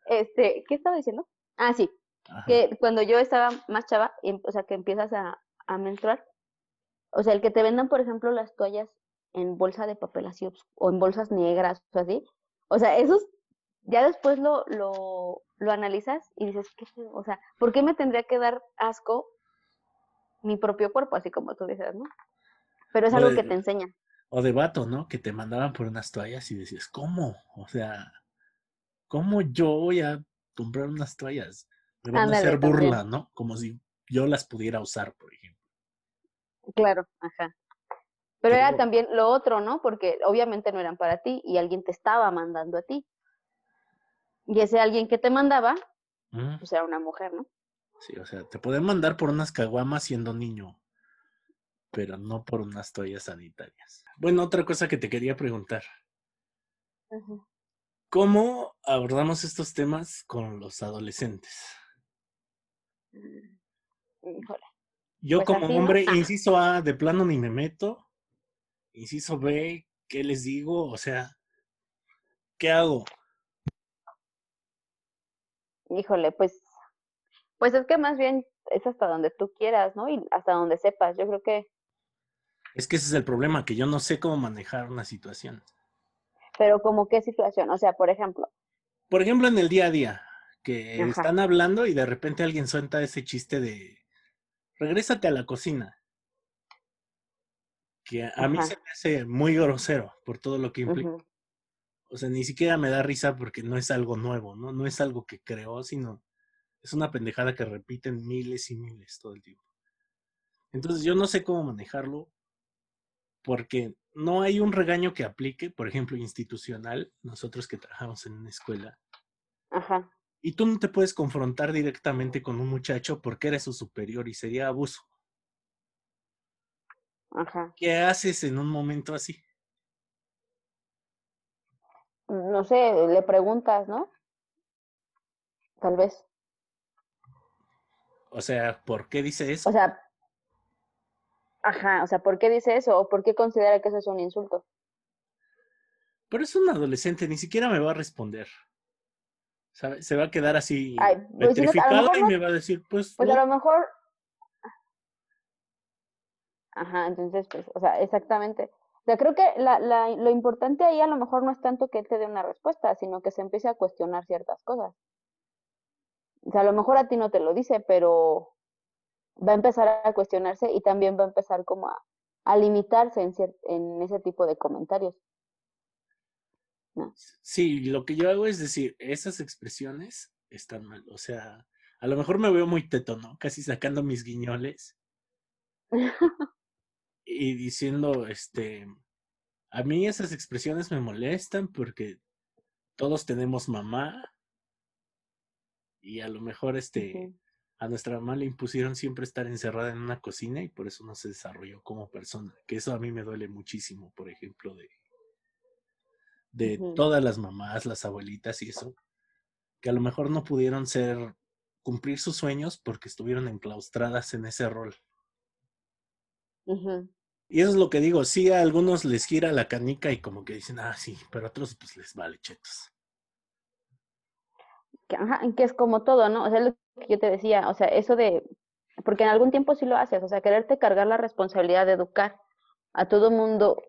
Este, ¿qué estaba diciendo? Ah, sí. Ajá. que cuando yo estaba más chava, em- o sea, que empiezas a, a menstruar, o sea, el que te vendan, por ejemplo, las toallas en bolsa de papel así, o en bolsas negras, o así, o sea, esos, ya después lo, lo, lo analizas y dices, ¿qué? O sea, ¿por qué me tendría que dar asco mi propio cuerpo, así como tú dices, ¿no? Pero es O algo de- que te enseñan. O de vato, ¿no? Que te mandaban por unas toallas y decías, ¿cómo? O sea, ¿cómo yo voy a comprar unas toallas? Me van a hacer también. burla, ¿no? Como si yo las pudiera usar, por ejemplo. Claro, ajá. Pero era también lo otro, ¿no? Porque obviamente no eran para ti y alguien te estaba mandando a ti. Y ese alguien que te mandaba, Mm, pues era una mujer, ¿no? Sí, o sea, te pueden mandar por unas caguamas siendo niño, pero no por unas toallas sanitarias. Bueno, otra cosa que te quería preguntar. ¿Cómo abordamos estos temas con los adolescentes? Híjole. Yo Pues como hombre, <laughs> inciso A, de plano ni me meto. Inciso B, ¿qué les digo? O sea, ¿Qué hago? Híjole, pues, pues es que más bien es hasta donde tú quieras, ¿no? Y hasta donde sepas. Yo creo que. Es que ese es el problema, que yo no sé cómo manejar una situación. Pero como qué situación, o sea, por ejemplo. Por ejemplo, en el día a día, que están hablando y de repente alguien suelta ese chiste de regrésate a la cocina. Que a, mí se me hace muy grosero por todo lo que implica. O sea, ni siquiera me da risa porque no es algo nuevo, ¿no? No es algo que creó, sino es una pendejada que repiten miles y miles todo el tiempo. Entonces yo no sé cómo manejarlo porque no hay un regaño que aplique, por ejemplo, institucional, nosotros que trabajamos en una escuela. Ajá. Y tú no te puedes confrontar directamente con un muchacho porque eres su superior y sería abuso. Ajá. ¿Qué haces en un momento así? No sé, le preguntas, ¿no? Tal vez. O sea, ¿por qué dice eso? O sea, ajá, o sea, ¿por qué dice eso? ¿O por qué considera que eso es un insulto? Pero es un adolescente, ni siquiera me va a responder. Se va a quedar así pues, petrificado y me va a decir, pues. Pues a lo mejor. Ajá, entonces, pues, o sea, exactamente. O sea, creo que la, la, lo importante ahí a lo mejor no es tanto que él te dé una respuesta, sino que se empiece a cuestionar ciertas cosas. O sea, a lo mejor a ti no te lo dice, pero va a empezar a cuestionarse y también va a empezar como a, a limitarse en, en ese tipo de comentarios. Sí, lo que yo hago es decir, esas expresiones están mal. O sea, a lo mejor me veo muy teto, ¿no? Casi sacando mis guiñoles. <laughs> y diciendo, este, a mí esas expresiones me molestan porque todos tenemos mamá y a lo mejor este a nuestra mamá le impusieron siempre estar encerrada en una cocina y por eso no se desarrolló como persona, que eso a mí me duele muchísimo, por ejemplo, de de todas las mamás, las abuelitas y eso, que a lo mejor no pudieron ser cumplir sus sueños porque estuvieron enclaustradas en ese rol. Y eso es lo que digo, sí a algunos les gira la canica y como que dicen, ah, sí, pero a otros pues les vale chetos que, ajá, que es como todo, ¿no? O sea, lo que yo te decía, o sea, eso de, porque en algún tiempo sí lo haces, o sea, quererte cargar la responsabilidad de educar a todo mundo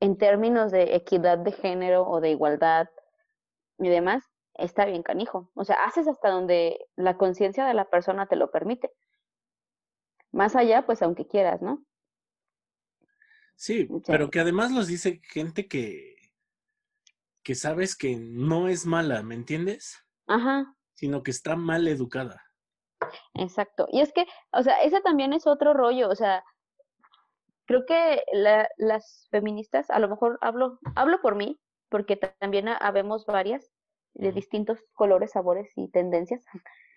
en términos de equidad de género o de igualdad y demás, está bien canijo. O sea, haces hasta donde la conciencia de la persona te lo permite. Más allá, pues aunque quieras, ¿no? Sí, pero que además los dice gente que, que sabes que no es mala, ¿me entiendes? Ajá. Sino que está mal educada. Exacto. Y es que, o sea, ese también es otro rollo, o sea, creo que la, las feministas, a lo mejor hablo, hablo por mí, porque también habemos varias de distintos colores, sabores y tendencias.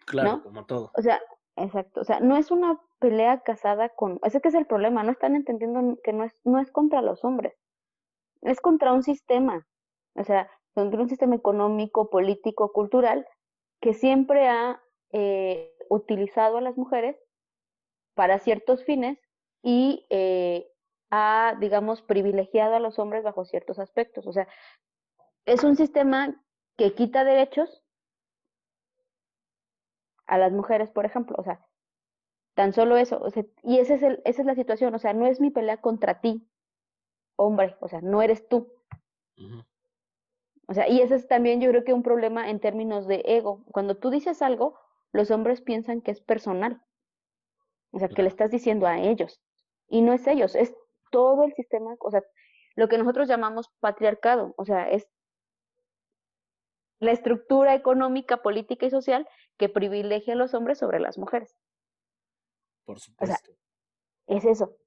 Claro, como todo. O sea, exacto. O sea, no es una pelea casada con. Ese que es el problema. No están entendiendo que no es, no es contra los hombres. Es contra un sistema. O sea, contra un sistema económico, político, cultural, que siempre ha eh, utilizado a las mujeres para ciertos fines y eh, ha, digamos, privilegiado a los hombres bajo ciertos aspectos. O sea, es un sistema que quita derechos a las mujeres, por ejemplo. O sea, tan solo eso. O sea, y ese es el, esa es la situación. O sea, no es mi pelea contra ti, hombre. O sea, no eres tú. O sea, y ese es también yo creo que un problema en términos de ego. Cuando tú dices algo, los hombres piensan que es personal. O sea, que le estás diciendo a ellos. Y no es ellos, es todo el sistema, o sea, lo que nosotros llamamos patriarcado, o sea, es la estructura económica, política y social que privilegia a los hombres sobre las mujeres. Por supuesto. es eso.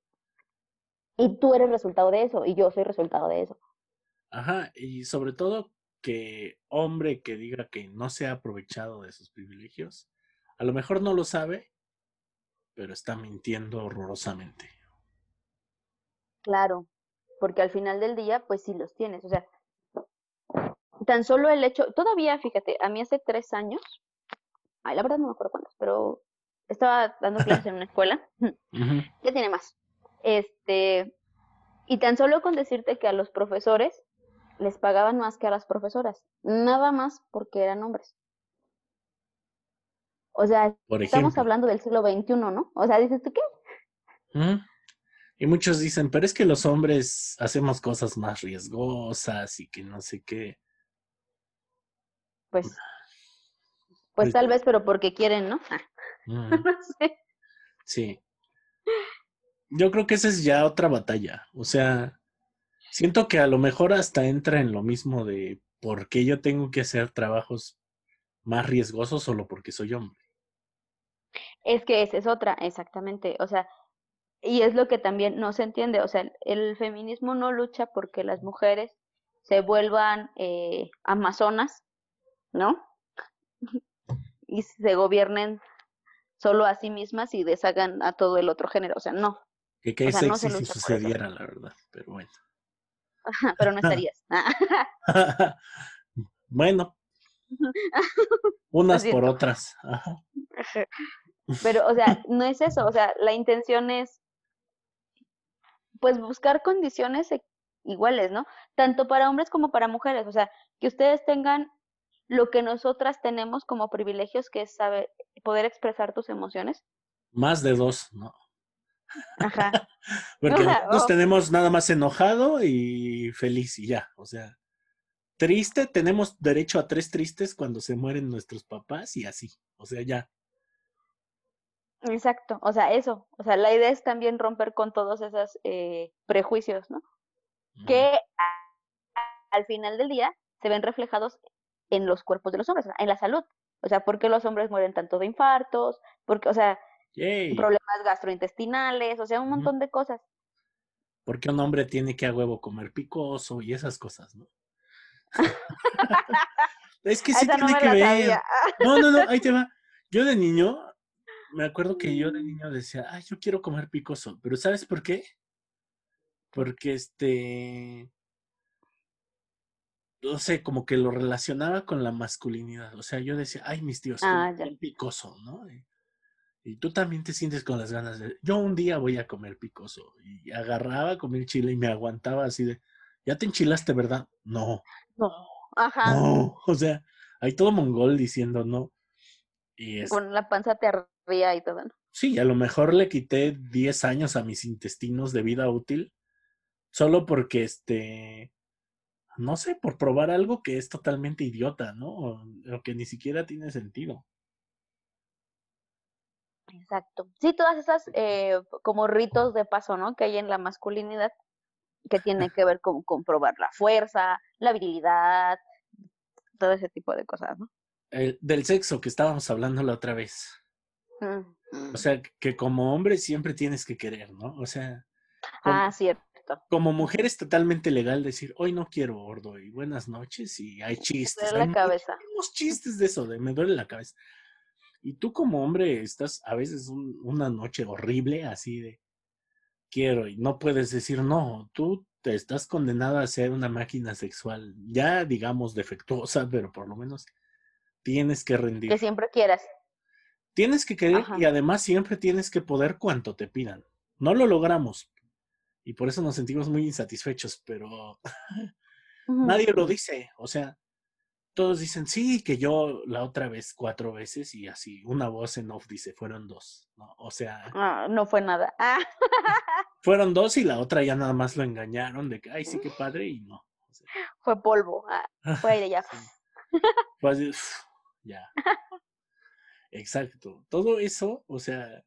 Y tú eres resultado de eso, y yo soy resultado de eso. Ajá, y sobre todo que hombre que diga que no se ha aprovechado de sus privilegios, a lo mejor no lo sabe, pero está mintiendo horrorosamente. Claro, porque al final del día, pues sí los tienes. O sea, tan solo el hecho, todavía, fíjate, a mí hace tres años, ay, la verdad no me acuerdo cuántos, pero estaba dando clases en una escuela, <laughs> ya tiene más. Este, y tan solo con decirte que a los profesores les pagaban más que a las profesoras, nada más porque eran hombres. O sea, estamos hablando del siglo XXI, ¿no? O sea, dices, ¿tú qué? Y muchos dicen, pero es que los hombres hacemos cosas más riesgosas y que no sé qué. Pues, pues, pues tal vez, pero porque quieren, ¿no? <laughs> no sé. Sí. Yo creo que esa es ya otra batalla. O sea, siento que a lo mejor hasta entra en lo mismo de por qué yo tengo que hacer trabajos más riesgosos solo porque soy hombre. Es que esa es otra, exactamente. O sea, y es lo que también no se entiende. O sea, el feminismo no lucha porque las mujeres se vuelvan eh, amazonas, ¿no? <laughs> y se gobiernen solo a sí mismas y deshagan a todo el otro género. O sea, no. Que qué sexy si sucediera, la verdad, pero bueno. pero no estarías. <laughs> bueno. <laughs> Unas por otras. Pero, o sea, no es eso. O sea, la intención es, pues, buscar condiciones e, iguales, ¿no? Tanto para hombres como para mujeres. O sea, que ustedes tengan lo que nosotras tenemos como privilegios, que es saber, poder expresar tus emociones. Más de dos, ¿no? Ajá. <laughs> Porque nos oh. tenemos nada más enojado y feliz y ya, o sea, triste, tenemos derecho a tres tristes cuando se mueren nuestros papás y así, o sea, ya. Exacto, o sea, eso, o sea, la idea es también romper con todos esos eh, prejuicios, ¿no? Que al final del día se ven reflejados en los cuerpos de los hombres, en la salud. O sea, ¿por qué los hombres mueren tanto de infartos? Porque, o sea, problemas gastrointestinales, o sea, un montón de cosas. Porque un hombre tiene que a huevo comer picoso y esas cosas, ¿no? <laughs> es que sí tiene que ver. No, no, no, ahí te va. Yo de niño, me acuerdo que yo de niño decía, ay, yo quiero comer picoso, pero ¿sabes por qué? Porque este, no sé, como que lo relacionaba con la masculinidad. O sea, yo decía, ay, mis tíos, ah, picoso, ¿no? Y, tú también te sientes con las ganas de, yo un día voy a comer picoso. Y agarraba a comer chile y me aguantaba así de, ya te enchilaste, ¿verdad? No. No, ajá. No, <laughs> o sea, hay todo mongol diciendo no. Y Con la panza te arría y todo, ¿no? Sí, a lo mejor le quité 10 años a mis intestinos de vida útil, solo porque este no sé, por probar algo que es totalmente idiota, ¿no? O, que ni siquiera tiene sentido. Exacto. Sí, todas esas eh, como ritos de paso, ¿no? Que hay en la masculinidad, que tienen que ver con comprobar la fuerza, la virilidad, todo ese tipo de cosas, ¿no? del sexo que estábamos hablando la otra vez. O sea, que como hombre siempre tienes que querer, ¿no? O sea. Ah, cierto. Como mujer es totalmente legal decir, hoy no quiero gordo y buenas noches y hay chistes. Me duele la cabeza. chistes de eso, de me duele la cabeza. Y tú como hombre estás a veces una noche horrible así de quiero y no puedes decir no, tú te estás condenada a ser una máquina sexual, ya digamos defectuosa, pero por lo menos tienes que rendir. Que siempre quieras. Tienes que querer y además siempre tienes que poder cuanto te pidan. No lo logramos, y por eso nos sentimos muy insatisfechos, pero <laughs> nadie lo dice, o sea, todos dicen, sí, que yo la otra vez cuatro veces y así, una voz en off dice, fueron dos, ¿no? O sea... Ah, no fue nada. Ah. <laughs> <laughs> fueron dos y la otra ya nada más lo engañaron de que, ay, sí, qué padre, y no. fue polvo, ah, fue aire ya. Pues, ya. Exacto. Todo eso, o sea,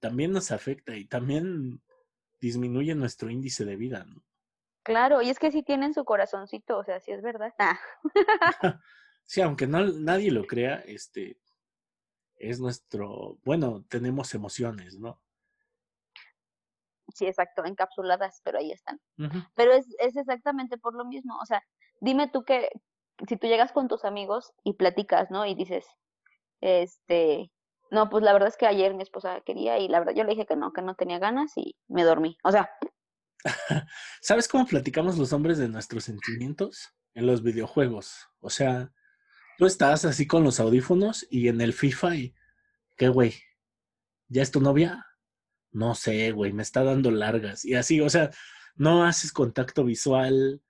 también nos afecta y también disminuye nuestro índice de vida, ¿no? Claro, y es que si tienen su corazoncito, o sea, sí es verdad. Ah. <laughs> sí, aunque no, nadie lo crea, este es nuestro, bueno, tenemos emociones, ¿no? Sí, exacto, encapsuladas, pero ahí están. Pero es, es exactamente por lo mismo, o sea, dime tú que si tú llegas con tus amigos y platicas, ¿no? Y dices, este, no, pues la verdad es que ayer mi esposa quería y la verdad yo le dije que no, que no tenía ganas y me dormí. O sea. <laughs> ¿Sabes cómo platicamos los hombres de nuestros sentimientos? En los videojuegos. O sea, tú estás así con los audífonos y en el FIFA y... ¿Qué, güey? ¿Ya es tu novia? No sé, güey, me está dando largas. Y así, o sea, no haces contacto visual,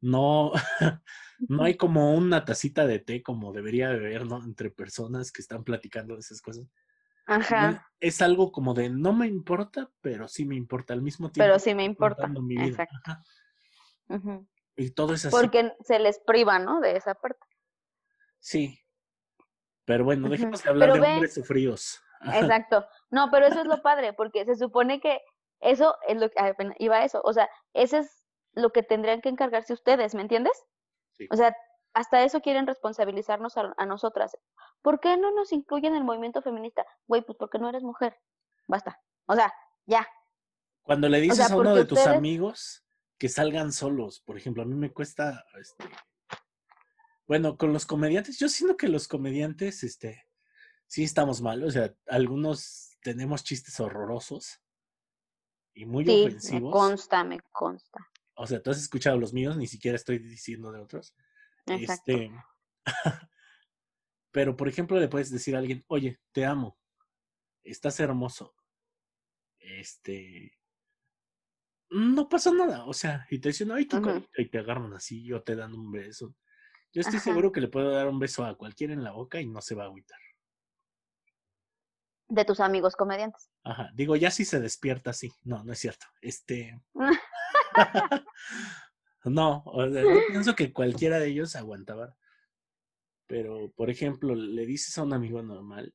no, <laughs> no hay <laughs> como una tacita de té como debería beber, ¿no? Entre personas que están platicando de esas cosas. Ajá. es algo como de no me importa, pero sí me importa al mismo tiempo. Pero sí me importa. Exacto. Y todo es así. Porque se les priva, ¿no? De esa parte. Sí. Pero bueno, dejemos de hablar de hombres sufridos. Exacto. No, pero eso es lo padre, porque se supone que eso es lo que iba a eso. O sea, ese es lo que tendrían que encargarse ustedes, ¿me entiendes? Sí. O sea, hasta eso quieren responsabilizarnos a, nosotras. ¿Por qué no nos incluyen en el movimiento feminista? Güey, pues porque no eres mujer. Basta. O sea, ya. Cuando le dices a uno de tus amigos que salgan solos, por ejemplo, a mí me cuesta, este, bueno, con los comediantes, yo siento que los comediantes, este, sí estamos mal, o sea, algunos tenemos chistes horrorosos y muy sí, ofensivos. Me consta, me consta. O sea, tú has escuchado los míos, ni siquiera estoy diciendo de otros. Este, <laughs> pero, por ejemplo, le puedes decir a alguien, oye, te amo, estás hermoso. Este, no pasa nada, o sea, y te dicen, ay, tú, y te agarran así, o te dan un beso. Yo estoy seguro que le puedo dar un beso a cualquiera en la boca y no se va a agüitar. De tus amigos comediantes. Ajá, digo, ya si se despierta así. No, no es cierto. Este. <laughs> <laughs> no, yo pienso que cualquiera de ellos aguantaba. Pero, por ejemplo, le dices a un amigo normal,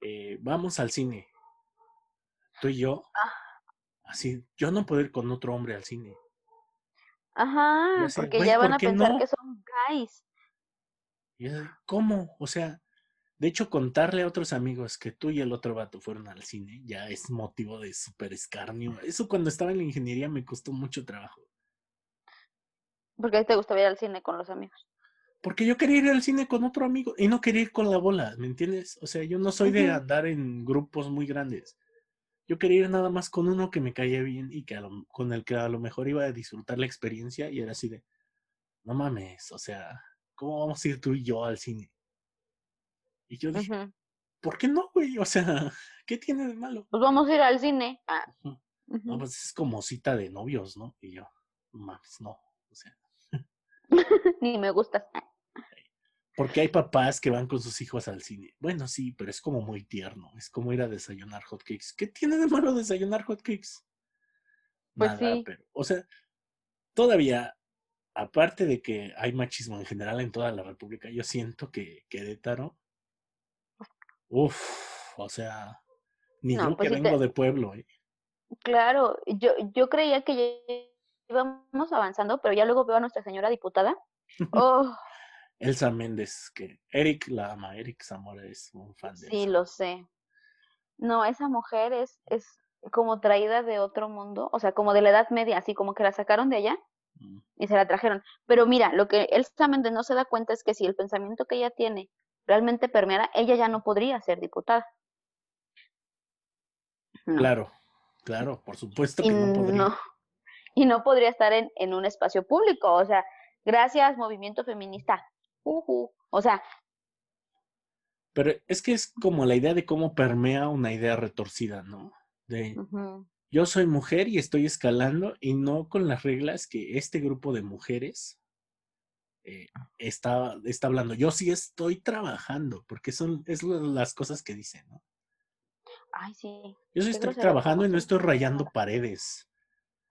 eh, vamos al cine. Tú y yo. Ah. Así, yo no puedo ir con otro hombre al cine. Ajá, porque ya van a pensar que son guys. ¿Cómo? O sea, de hecho, contarle a otros amigos que tú y el otro vato fueron al cine ya es motivo de súper escarnio. Eso cuando estaba en la ingeniería me costó mucho trabajo. ¿Por qué te gustaba ir al cine con los amigos? Porque yo quería ir al cine con otro amigo y no quería ir con la bola, ¿me entiendes? O sea, yo no soy de andar en grupos muy grandes. Yo quería ir nada más con uno que me caía bien y que con el que a lo mejor iba a disfrutar la experiencia y era así de, no mames, o sea, ¿cómo vamos a ir tú y yo al cine? Y yo dije, ¿por qué no, güey? O sea, <laughs> ¿qué tiene de malo? Pues vamos a ir al cine. Ah. No, pues es como cita de novios, ¿no? Y yo, mames, no, o sea. <laughs> Ni me gusta. Porque hay papás que van con sus hijos al cine. Bueno, sí, pero es como muy tierno. Es como ir a desayunar hotcakes. ¿Qué tiene de malo desayunar hotcakes? Pues sí. pero, o sea, todavía, aparte de que hay machismo en general en toda la República, yo siento que Querétaro, uff, o sea, ni yo pues que vengo de pueblo. ¿eh? Claro, yo, yo creía que íbamos avanzando, pero ya luego veo a nuestra señora diputada. <laughs> Oh, Elsa Méndez, que Eric la ama, Eric Zamora es un fan de Sí, lo sé. No, esa mujer es, es como traída de otro mundo, o sea, como de la Edad Media, así como que la sacaron de allá mm. y se la trajeron. Pero mira, lo que Elsa Méndez no se da cuenta es que si el pensamiento que ella tiene realmente permeara, ella ya no podría ser diputada. Claro, claro, por supuesto que no podría. y no podría estar en, en un espacio público, o sea, gracias movimiento feminista, o sea. Pero es que es como la idea de cómo permea una idea retorcida, ¿no? De yo soy mujer y estoy escalando y no con las reglas que este grupo de mujeres eh, está, está hablando. Yo sí estoy trabajando, porque son es las cosas que dicen, ¿no? Ay, sí. Yo sí estoy trabajando y no estoy rayando paredes.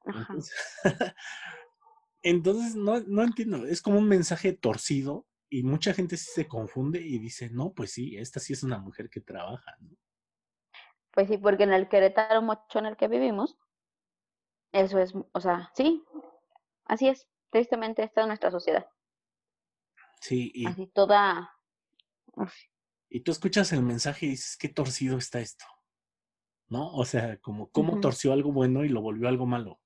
<laughs> Entonces, no, no entiendo. Es como un mensaje torcido y mucha gente sí se confunde y dice, no, pues sí, esta sí es una mujer que trabaja, ¿no? Pues sí, porque en el Querétaro mucho en el que vivimos, eso es, o sea, sí, así es, tristemente esta es nuestra sociedad. Sí, y... Así toda... Y tú escuchas el mensaje y dices, qué torcido está esto, ¿no? O sea, como cómo torció algo bueno y lo volvió algo malo.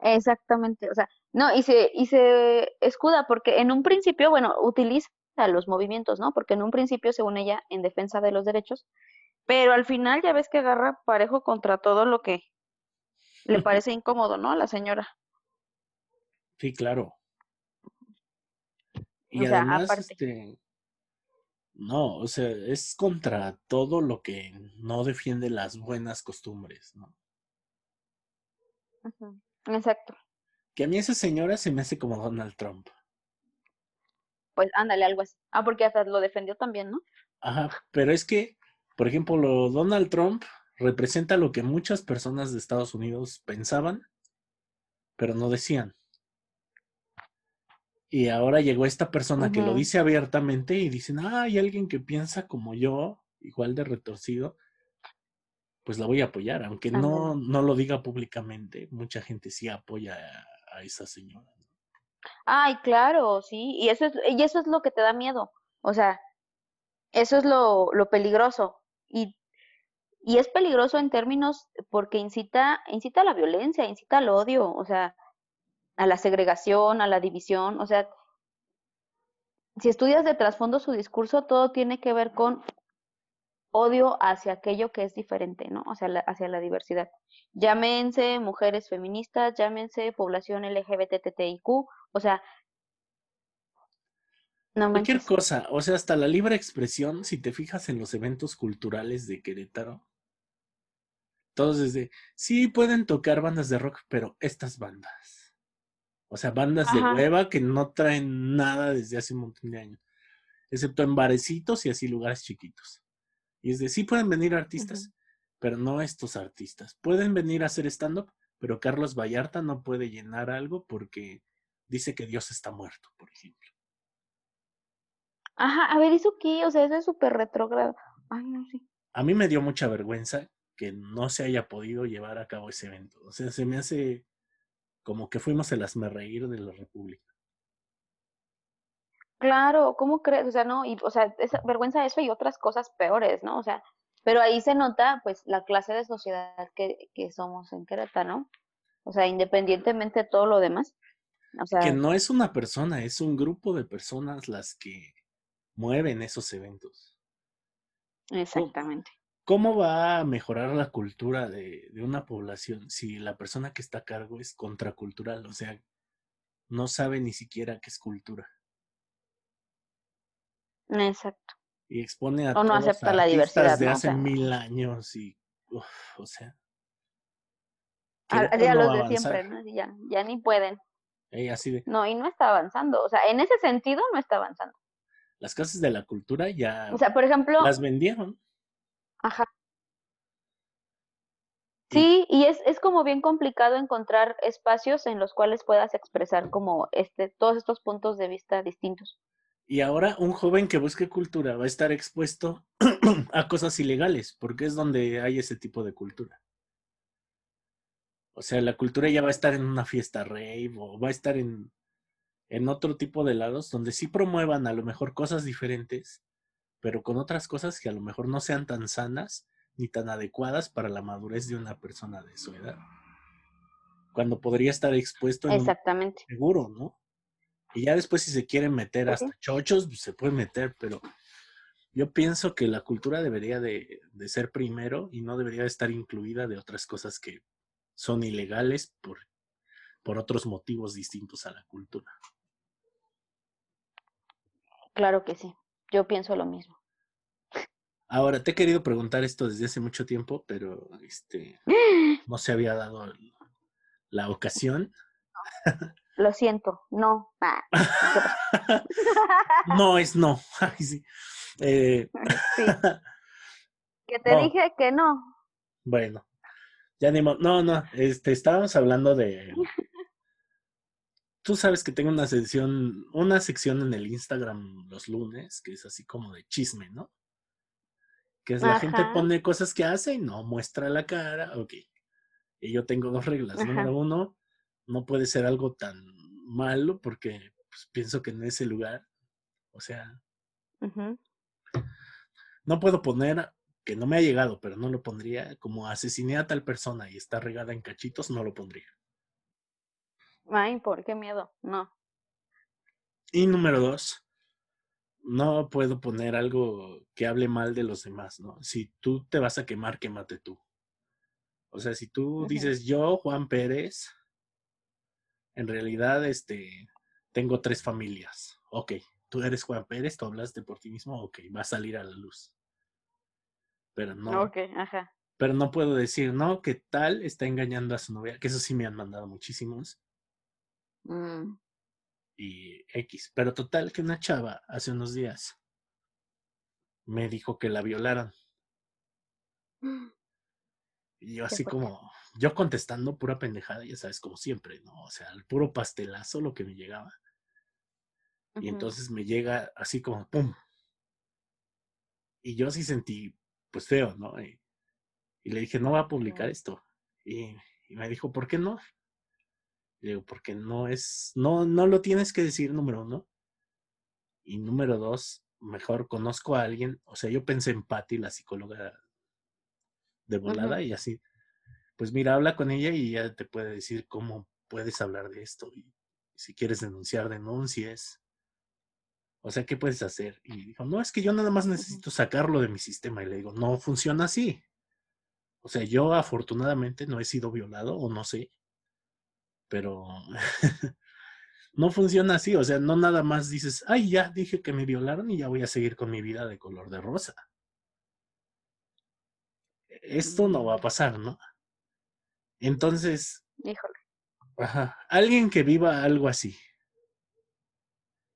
Exactamente, o sea, no, y se, y se escuda porque en un principio, bueno, utiliza los movimientos, ¿no? Porque en un principio, según ella, en defensa de los derechos, pero al final ya ves que agarra parejo contra todo lo que le <laughs> parece incómodo, ¿no? A la señora. Sí, claro. Y además, este, no, o sea, es contra todo lo que no defiende las buenas costumbres, ¿no? Exacto. Que a mí esa señora se me hace como Donald Trump. Pues ándale, algo así. Ah, porque hasta lo defendió también, ¿no? Ajá, pero es que, por ejemplo, lo Donald Trump representa lo que muchas personas de Estados Unidos pensaban, pero no decían. Y ahora llegó esta persona que lo dice abiertamente y dicen, ah, hay alguien que piensa como yo, igual de retorcido, pues la voy a apoyar, aunque no, no lo diga públicamente, mucha gente sí apoya a, a esa señora. Ay, claro, sí, y eso es, y eso es lo que te da miedo. O sea, eso es lo, lo peligroso. Y, y es peligroso en términos porque incita, incita a la violencia, incita al odio, o sea, a la segregación, a la división. O sea, si estudias de trasfondo su discurso, todo tiene que ver con odio hacia aquello que es diferente, ¿no? O sea, la- hacia la diversidad. Llámense mujeres feministas, llámense población LGBTTIQ, o sea, no Cualquier manches. cosa, o sea, hasta la libre expresión, si te fijas en los eventos culturales de Querétaro, todos desde, sí pueden tocar bandas de rock, pero estas bandas. O sea, bandas de hueva que no traen nada desde hace un montón de años, excepto en barecitos y así lugares chiquitos. Y es de, sí pueden venir artistas, pero no estos artistas. Pueden venir a hacer stand-up, pero Carlos Vallarta no puede llenar algo porque dice que Dios está muerto, por ejemplo. Ajá, a ver, ¿eso qué? O sea, eso es súper retrógrado. Ay, no sé. A mí me dio mucha vergüenza que no se haya podido llevar a cabo ese evento. O sea, se me hace como que fuimos el reír de la República. Claro, ¿cómo crees? O sea, no, y, o sea, esa vergüenza eso y otras cosas peores, ¿no? O sea, pero ahí se nota, pues, la clase de sociedad que, que somos en Querétaro, ¿no? O sea, independientemente de todo lo demás. O sea, Que no es una persona, es un grupo de personas las que mueven esos eventos. exactamente. ¿Cómo va a mejorar la cultura de, de una población si la persona que está a cargo es contracultural? O sea, no sabe ni siquiera qué es cultura. Exacto. Y expone a O no todos acepta la diversidad, de ¿no? O hace sea. mil años y, uf, o sea, A, Querétaro a no los de siempre, ¿no? Ya, ya ni pueden. Ey, así de, No, y no está avanzando. O sea, en ese sentido no está avanzando. las casas de la cultura ya O sea, por ejemplo, las vendieron. Ajá. Sí, y es, es como bien complicado encontrar espacios en los cuales puedas expresar como este, todos estos puntos de vista distintos. Y ahora un joven que busque cultura va a estar expuesto <clears throat> a cosas ilegales, porque es donde hay ese tipo de cultura. O sea, la cultura ya va a estar en una fiesta rave o va a estar en, en otro tipo de lados donde sí promuevan a lo mejor cosas diferentes, pero con otras cosas que a lo mejor no sean tan sanas ni tan adecuadas para la madurez de una persona de su edad. Cuando podría estar expuesto en un seguro, ¿no? Y ya después si se quieren meter Pues hasta chochos, pues se puede meter, pero yo pienso que la cultura debería de, de ser primero y no debería de estar incluida de otras cosas que son ilegales por, por otros motivos distintos a la cultura. Claro que sí. Yo pienso lo mismo. Ahora, te he querido preguntar esto desde hace mucho tiempo, pero este <gasps> no se había dado el- la ocasión. <laughs> Lo siento. No. <laughs> Ah. <laughs> No es no. Ay, sí. Eh, Sí. Que te No. dije que no. Bueno, ya ni No, no, este, estábamos hablando de. Tú sabes que tengo una sección, una sección en el Instagram los lunes, que es así como de chisme, ¿no? Que es la gente pone cosas que hace y no muestra la cara, ok. Y yo tengo dos reglas. Ajá. Número uno, no puede ser algo tan malo porque pues, pienso que en ese lugar, o sea, no puedo poner que no me ha llegado, pero no lo pondría como asesiné a tal persona y está regada en cachitos, no lo pondría. Ay, por qué miedo. No. Y número dos, no puedo poner algo que hable mal de los demás, ¿no? Si tú te vas a quemar, quémate tú. O sea, si tú dices yo, Juan Pérez, en realidad, este, tengo tres familias. Ok, tú eres Juan Pérez, tú hablaste por ti mismo, ok, va a salir a la luz. Pero no, Ok, ajá. pero no puedo decir, no, que tal está engañando a su novia, que eso sí me han mandado muchísimos. Mm. Y X. Pero total que una chava hace unos días me dijo que la violaran. <gasps> Y yo así como, yo contestando pura pendejada, ya sabes, como siempre, ¿no? O sea, el puro pastelazo lo que me llegaba. Y entonces me llega así como, ¡pum! Y yo sí sentí, pues feo, ¿no? Y, y le dije, no va a publicar esto. Y, y me dijo, ¿por qué no? Le digo, porque no es, no, no lo tienes que decir, número uno. Y número dos, mejor conozco a alguien, o sea, yo pensé en Patty, la psicóloga de volada, y así, pues mira, habla con ella y ella te puede decir cómo puedes hablar de esto. Y si quieres denunciar, denuncies. O sea, ¿qué puedes hacer? Y dijo, no, es que yo nada más necesito sacarlo de mi sistema. Y le digo, no funciona así. O sea, yo afortunadamente no he sido violado, o no sé, pero <laughs> no funciona así. O sea, no nada más dices, ay, ya dije que me violaron y ya voy a seguir con mi vida de color de rosa. Esto no va a Mm. pasar, ¿no? Entonces, Híjole. ajá, alguien que viva algo así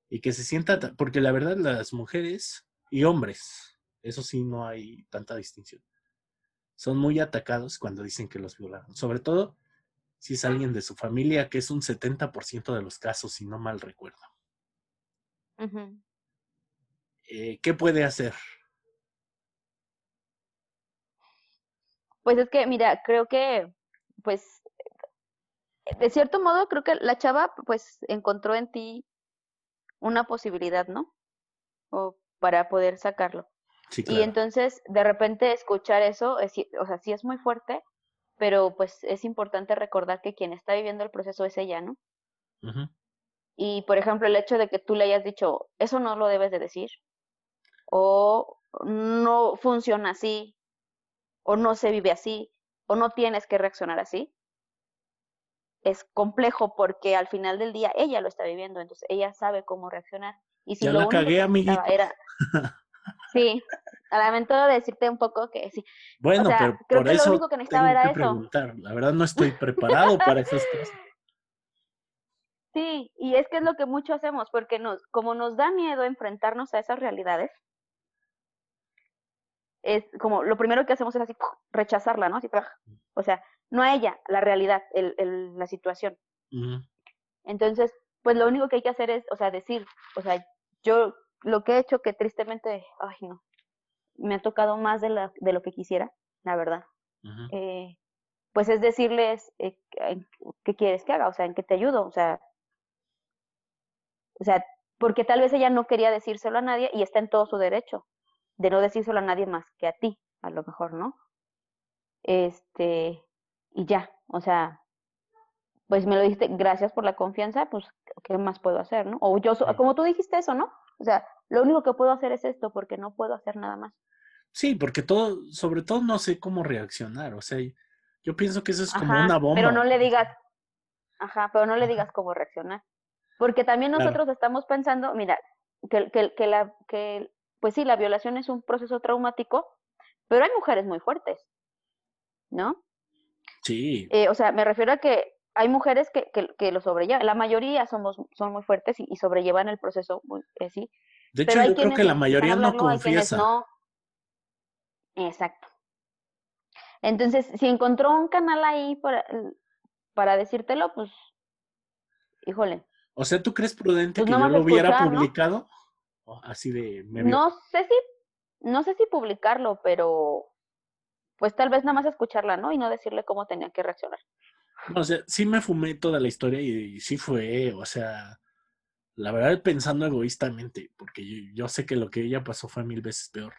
y que se sienta, ta- porque la verdad las mujeres y hombres, eso sí no hay tanta distinción, son muy atacados cuando dicen que los violaron, sobre todo si es alguien de su familia, que es un 70% de los casos, si no mal recuerdo. Eh, ¿Qué puede hacer? Pues es que, mira, creo que, pues, de cierto modo, creo que la chava, pues, encontró en ti una posibilidad, ¿no? O para poder sacarlo. Sí, Y entonces, de repente, escuchar eso, es, o sea, sí es muy fuerte, pero pues es importante recordar que quien está viviendo el proceso es ella, ¿no? Y, por ejemplo, el hecho de que tú le hayas dicho, eso no lo debes de decir, o no funciona así, o no se vive así, o no tienes que reaccionar así, es complejo porque al final del día ella lo está viviendo, entonces ella sabe cómo reaccionar. Y si Ya lo la único cagué, que amiguito. era, <laughs> sí, lamento decirte un poco que sí, Bueno, sea, pero creo por que lo eso único que necesitaba tengo era que eso. preguntar. La verdad no estoy preparado para esas <laughs> cosas. Sí, y es que es lo que mucho hacemos, porque nos, como nos da miedo enfrentarnos a esas realidades, es como lo primero que hacemos es así rechazarla, ¿no? Así, o sea, no a ella, la realidad, el, el- la situación. Entonces, pues lo único que hay que hacer es, o sea, decir, o sea, yo lo que he hecho que tristemente, ay no, me ha tocado más de, la, de lo que quisiera, la verdad. Eh, pues es decirles eh, qué quieres que haga, o sea, en qué te ayudo, o sea, o sea, porque tal vez ella no quería decírselo a nadie y está en todo su derecho de no decírselo a nadie más que a ti, a lo mejor, ¿no? Este, y ya, o sea, pues me lo dijiste, gracias por la confianza, pues, ¿qué más puedo hacer, no? O yo, so- como tú dijiste eso, ¿no? O sea, lo único que puedo hacer es esto, porque no puedo hacer nada más. Sí, porque todo, sobre todo no sé cómo reaccionar. O sea, yo pienso que eso es como Ajá, una bomba. pero no le digas, ajá, pero no le digas cómo reaccionar. Porque también Claro. nosotros estamos pensando, mira, que, que, que la, que, pues sí, la violación es un proceso traumático, pero hay mujeres muy fuertes, ¿no? Sí, Eh, o sea, me refiero a que hay mujeres que, que, que lo sobrellevan, la mayoría somos, son muy fuertes y, y sobrellevan el proceso, muy, eh, sí, de hecho yo creo que la mayoría no confiesa. no. Exacto. Entonces, si encontró un canal ahí para, para decírtelo, pues, híjole, O sea, ¿tú crees prudente pues que yo nomás lo hubiera escuchar, ¿no? publicado? Así de me No sé si, no sé si publicarlo, pero pues tal vez nada más escucharla, ¿no? Y no decirle cómo tenía que reaccionar. No, o sea, sí me fumé toda la historia y, y sí fue, o sea, la verdad pensando egoístamente, porque yo, yo sé que lo que ella pasó fue mil veces peor.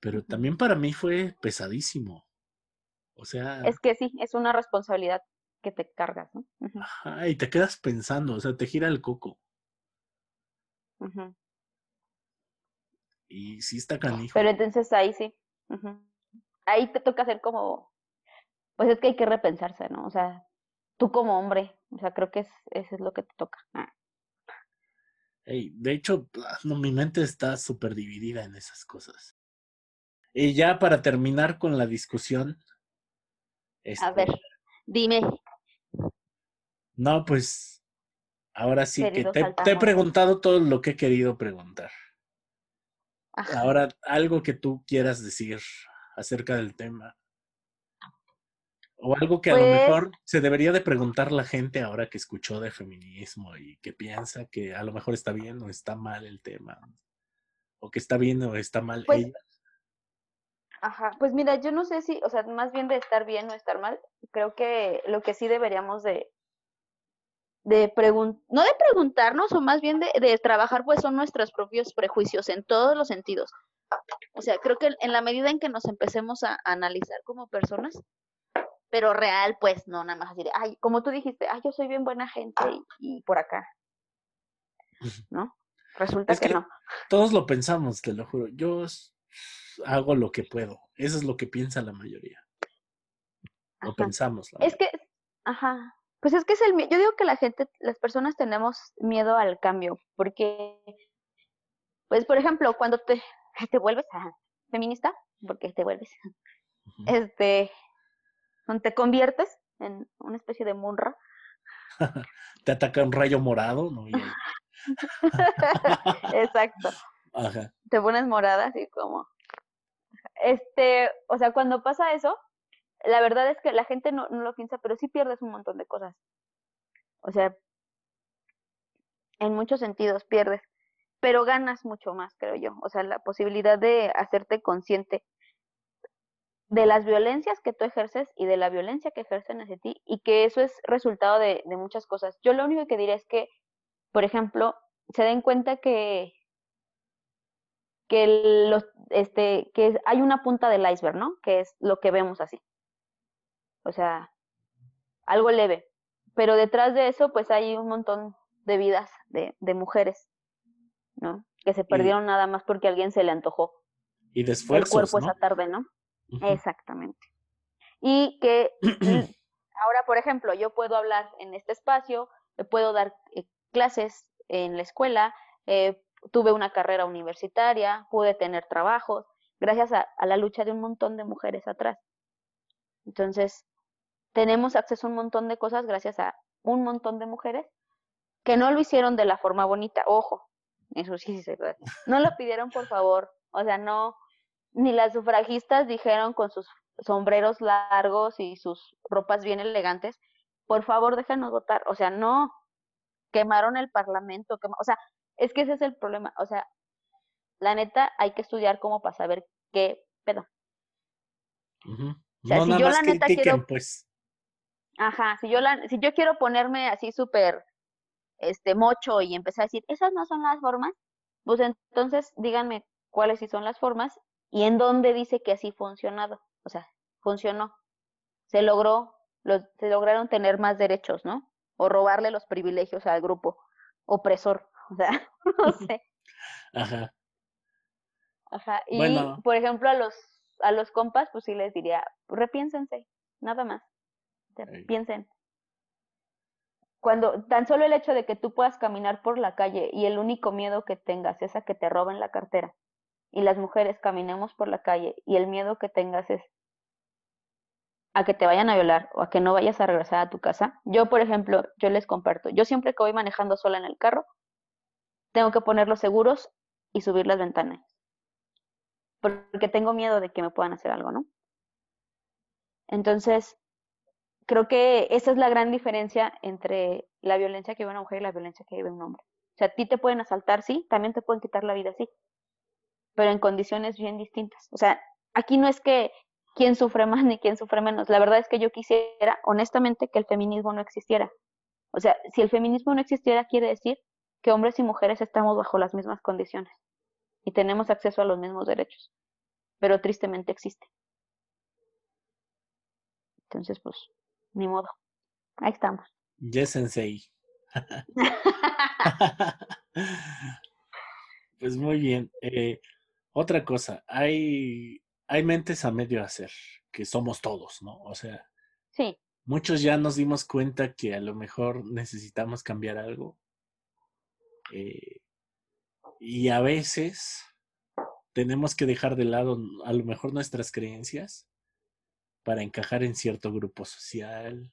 Pero también para mí fue pesadísimo. O sea, Es que sí, es una responsabilidad que te cargas, ¿no? Ajá, y te quedas pensando, o sea, te gira el coco. ujú. Y sí está canijo. Pero entonces ahí sí. ujú. Ahí te toca hacer como, pues es que hay que repensarse, ¿no? O sea, tú como hombre, o sea, creo que es, eso es lo que te toca. Ah, Ey, de hecho, ah, no, mi mente está súper dividida en esas cosas. Y ya para terminar con la discusión. A este, ver, dime. No, pues Ahora sí que te, te he preguntado todo lo que he querido preguntar. Ajá. Ahora, algo que tú quieras decir acerca del tema. O algo que a lo Pues- mejor se debería de preguntar la gente ahora que escuchó de feminismo y que piensa que a lo mejor está bien o está mal el tema. O que está bien o está mal Pues, ella. Ajá, pues mira, yo no sé si, o sea, más bien de estar bien o estar mal, creo que lo que sí deberíamos de, de preguntar, no de preguntarnos, o más bien de, de trabajar, pues son nuestros propios prejuicios en todos los sentidos. O sea, creo que en la medida en que nos empecemos a analizar como personas, pero real, pues no, nada más así de, ay, como tú dijiste, ay, yo soy bien buena gente y, y por acá, ¿no? Resulta Es que que- no. Todos lo pensamos, te lo juro. Yo hago lo que puedo. Eso es lo que piensa la mayoría. Lo Ajá. pensamos. la Es que, ajá, pues es que es el miedo. Yo digo que la gente, las personas tenemos miedo al cambio, porque, pues, por ejemplo, cuando te, te vuelves ajá, feminista, porque te vuelves, este, te conviertes en una especie de munra, <laughs> Te ataca un rayo morado, ¿no? <laughs> Exacto, Ajá. te pones morada, así como, este, o sea, cuando pasa eso, la verdad es que la gente no, no lo piensa, pero sí pierdes un montón de cosas. O sea, en muchos sentidos pierdes, pero ganas mucho más, creo yo. O sea, la posibilidad de hacerte consciente de las violencias que tú ejerces y de la violencia que ejercen hacia ti y que eso es resultado de, de muchas cosas. Yo lo único que diré es que, por ejemplo, se den cuenta que que los este que hay una punta del iceberg, ¿no? Que es lo que vemos así. O sea, algo leve. Pero detrás de eso, pues hay un montón de vidas de, de mujeres, ¿no? Que se perdieron nada más porque a alguien se le antojó Y de el esfuerzos, cuerpo ¿no? esa tarde, ¿no? Exactamente. Y que <clears throat> ahora, por ejemplo, yo puedo hablar en este espacio, puedo dar eh, clases en la escuela, eh, tuve una carrera universitaria, pude tener trabajos, gracias a, a la lucha de un montón de mujeres atrás. Entonces, tenemos acceso a un montón de cosas gracias a un montón de mujeres que no lo hicieron de la forma bonita. Ojo, eso sí, sí, puede. No lo pidieron por favor. O sea, no, ni las sufragistas dijeron con sus sombreros largos y sus ropas bien elegantes, por favor déjanos votar. O sea, no, quemaron el parlamento, o sea, es que ese es el problema. O sea, la neta hay que estudiar como para saber qué pedo. O sea, no si nada yo más la neta quiero- pues. Ajá, si yo la, si yo quiero ponerme así súper este mocho y empezar a decir, esas no son las formas, pues entonces díganme cuáles sí son las formas y en dónde dice que así funcionado. O sea, funcionó. Se logró, los, se lograron tener más derechos, ¿no? O robarle los privilegios al grupo opresor. <laughs> O sea, no sé. Ajá. Ajá. Y Bueno. por ejemplo a los a los compas, pues sí les diría, repiénsense, nada más. O sea, Ey. piensen. Cuando tan solo el hecho de que tú puedas caminar por la calle y el único miedo que tengas es a que te roben la cartera y las mujeres caminemos por la calle y el miedo que tengas es a que te vayan a violar o a que no vayas a regresar a tu casa. Yo, por ejemplo, yo les comparto, yo siempre que voy manejando sola en el carro, tengo que poner los seguros y subir las ventanas. Porque tengo miedo de que me puedan hacer algo, ¿no? Entonces, creo que esa es la gran diferencia entre la violencia que vive una mujer y la violencia que vive un hombre. O sea, a ti te pueden asaltar, sí, también te pueden quitar la vida, sí, pero en condiciones bien distintas. O sea, aquí no es que quién sufre más ni quién sufre menos. La verdad es que yo quisiera, honestamente, que el feminismo no existiera. O sea, si el feminismo no existiera, quiere decir que hombres y mujeres estamos bajo las mismas condiciones y tenemos acceso a los mismos derechos. Pero tristemente existe. Entonces, pues, ni modo. Ahí estamos. Yes, sensei. <laughs> <laughs> pues muy bien. Eh, otra cosa, hay, hay mentes a medio hacer, que somos todos, ¿no? O sea, Sí, muchos ya nos dimos cuenta que a lo mejor necesitamos cambiar algo. eh, y a veces tenemos que dejar de lado a lo mejor nuestras creencias para encajar en cierto grupo social.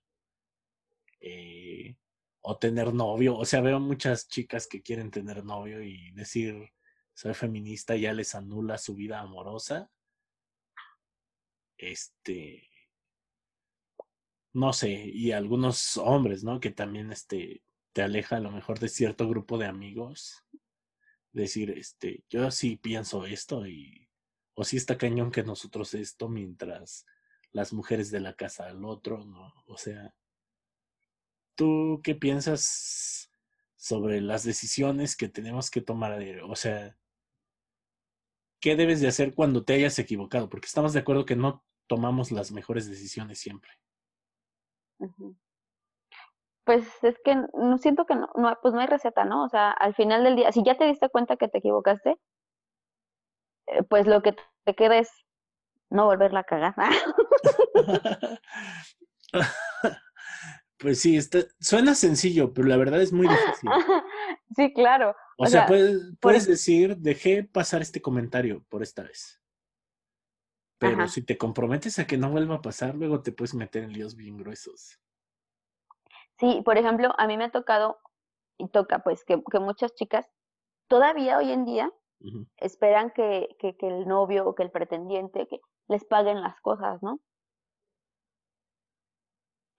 eh, o tener novio. O sea, veo muchas chicas que quieren tener novio y decir soy feminista ya les anula su vida amorosa. Este, no sé, y algunos hombres, ¿no? Que también este te aleja a lo mejor de cierto grupo de amigos. Decir, este, yo sí pienso esto y o si está cañón que nosotros esto mientras las mujeres de la casa al otro, ¿no? O sea, ¿tú qué piensas sobre las decisiones que tenemos que tomar? O sea, ¿qué debes de hacer cuando te hayas equivocado? Porque estamos de acuerdo que no tomamos las mejores decisiones siempre. Pues es que no siento que no, no, pues no hay receta, ¿no? O sea, al final del día, si ya te diste cuenta que te equivocaste, eh, pues lo que te queda es no volverla a cagar. <laughs> pues sí, está, suena sencillo, pero la verdad es muy difícil. <laughs> sí, claro. O, sea, puedes, puedes decir, dejé pasar este comentario por esta vez. Pero si te comprometes a que no vuelva a pasar, luego te puedes meter en líos bien gruesos. Sí, por ejemplo, a mí me ha tocado, y toca pues, que, que muchas chicas todavía hoy en día esperan que, que, que, el novio o que el pretendiente que les paguen las cosas, ¿no?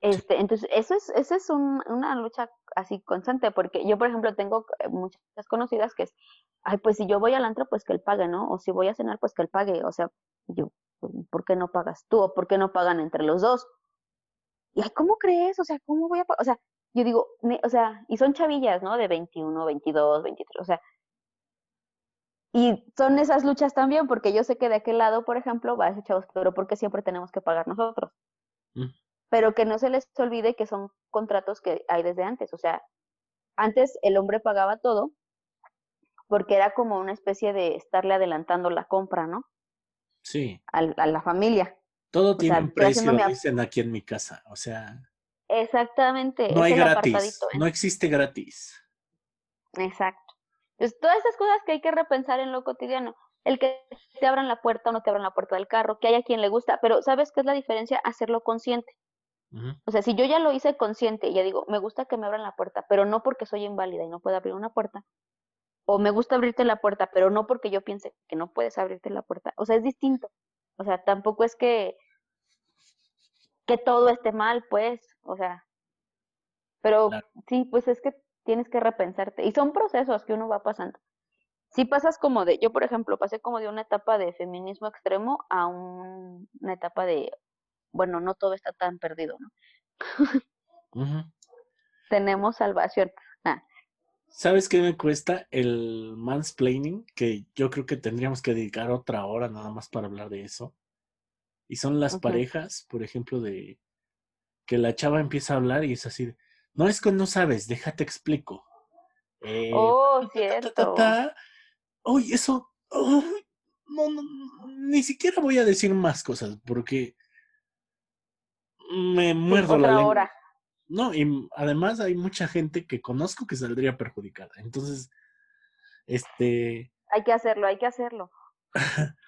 Este, entonces, eso es, eso es un, una lucha así constante, porque yo, por ejemplo, tengo eh, muchas conocidas que es, ay, pues si yo voy al antro, pues que él pague, ¿no? O si voy a cenar, pues que él pague. O sea, yo, pues, ¿por qué no pagas tú? ¿O por qué no pagan entre los dos? Y ay, ¿cómo crees? O sea, ¿cómo voy a pagar? O sea, yo digo, o sea, y son chavillas, ¿no? De 21, 22, 23, o sea, y son esas luchas también, porque yo sé que de aquel lado, por ejemplo, va a decir, chavos, pero ¿por qué siempre tenemos que pagar nosotros? Mm. Pero que no se les olvide que son contratos que hay desde antes. O sea, antes el hombre pagaba todo porque era como una especie de estarle adelantando la compra, ¿no? Sí. A, la familia. Todo tiene un precio, dicen aquí en mi casa. O sea. Exactamente. No hay gratis. ¿eh? No existe gratis. Exacto. Entonces, todas esas cosas que hay que repensar en lo cotidiano. El que te abran la puerta o no te abran la puerta del carro, que haya quien le gusta, pero ¿sabes qué es la diferencia? Hacerlo consciente. O sea, si yo ya lo hice consciente y ya digo, me gusta que me abran la puerta, pero no porque soy inválida y no puedo abrir una puerta, o me gusta abrirte la puerta, pero no porque yo piense que no puedes abrirte la puerta. O sea, es distinto. O sea, tampoco es que que todo esté mal, pues, o sea, pero sí, pues es que tienes que repensarte. Y son procesos que uno va pasando. Si pasas como de, yo por ejemplo, pasé como de una etapa de feminismo extremo a una etapa de, bueno, no todo está tan perdido, ¿no? Tenemos salvación. Ah. ¿Sabes qué me cuesta el mansplaining? Que yo creo que tendríamos que dedicar otra hora nada más para hablar de eso. Y son las parejas, por ejemplo, de que la chava empieza a hablar y es así, no es que no sabes, déjate explico. Eh, oh, cierto. Uy, eso. no, no, ni siquiera voy a decir más cosas porque me muerdo la lengua. No, y además hay mucha gente que conozco que saldría perjudicada. Entonces, este. Hay que hacerlo, hay que hacerlo. <laughs>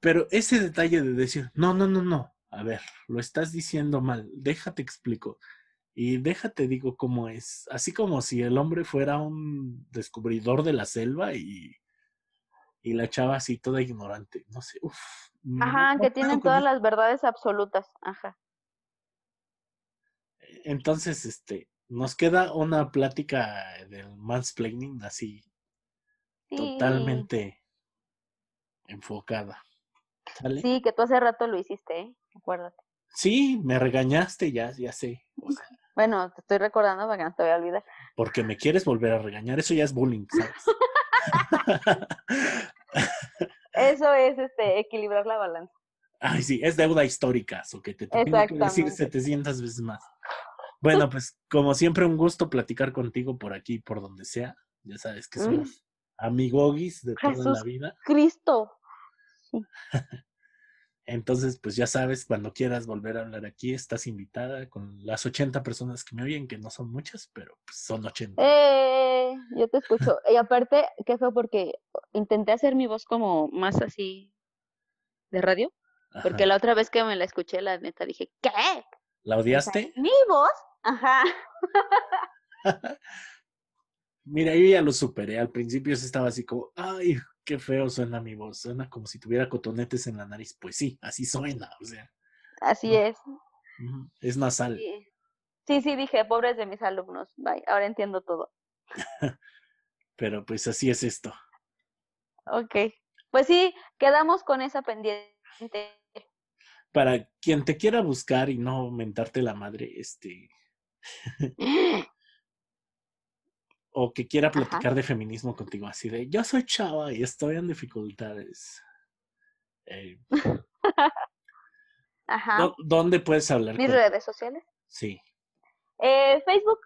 Pero ese detalle de decir, no, no, no, no, a ver, lo estás diciendo mal, déjate explico. Y déjate, digo, cómo es. Así como si el hombre fuera un descubridor de la selva y, y la chava así toda ignorante. No sé, uff. Ajá, que tienen todas las verdades absolutas. Ajá. Entonces, este, nos queda una plática del mansplaining así totalmente enfocada. Sí, que tú hace rato lo hiciste, ¿eh? Acuérdate. Sí, me regañaste, ya, ya sé. <laughs> Bueno, te estoy recordando para que no te voy a olvidar. Porque me quieres volver a regañar, eso ya es bullying, ¿sabes? <laughs> eso es este equilibrar la balanza. Ay, sí, es deuda histórica, o que te tengo que decir 700 veces más. Bueno, pues como siempre un gusto platicar contigo por aquí, por donde sea. Ya sabes que somos mm. amigogis de toda la vida. Cristo. <laughs> Entonces, pues ya sabes, cuando quieras volver a hablar aquí, estás invitada con las 80 personas que me oyen, que no son muchas, pero pues son 80. Eh, yo te escucho. y aparte, ¿qué fue? Porque intenté hacer mi voz como más así de radio. Porque la otra vez que me la escuché, la neta dije, ¿qué? ¿La odiaste? ¿Mi voz? Ajá. Mira, yo ya lo superé. Al principio se estaba así como, ay, qué feo suena mi voz. Suena como si tuviera cotonetes en la nariz. Pues sí, así suena. O sea, Así No. es. es nasal. Sí. sí, sí, dije, pobres de mis alumnos. Bye, ahora entiendo todo. Pero pues así es esto. Ok. Pues sí, quedamos con esa pendiente. Para quien te quiera buscar y no mentarte la madre, este, <laughs> o que quiera Ajá. platicar de feminismo contigo, así de yo soy chava y estoy en dificultades. Eh, <laughs> Ajá. ¿dó- ¿Dónde puedes hablar? Mis con- redes sociales. Sí, Eh, Facebook,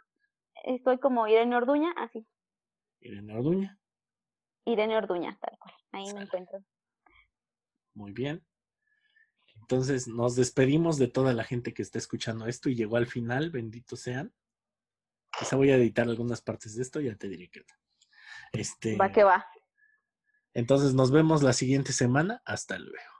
estoy como Irene Orduña, así. Irene Orduña, Irene Orduña, tal cual. Ahí me encuentro. muy bien. Entonces nos despedimos de toda la gente que está escuchando esto y llegó al final, benditos sean. Quizá voy a editar algunas partes de esto, ya te diré qué. Este, Va que va. entonces nos vemos la siguiente semana. Hasta luego.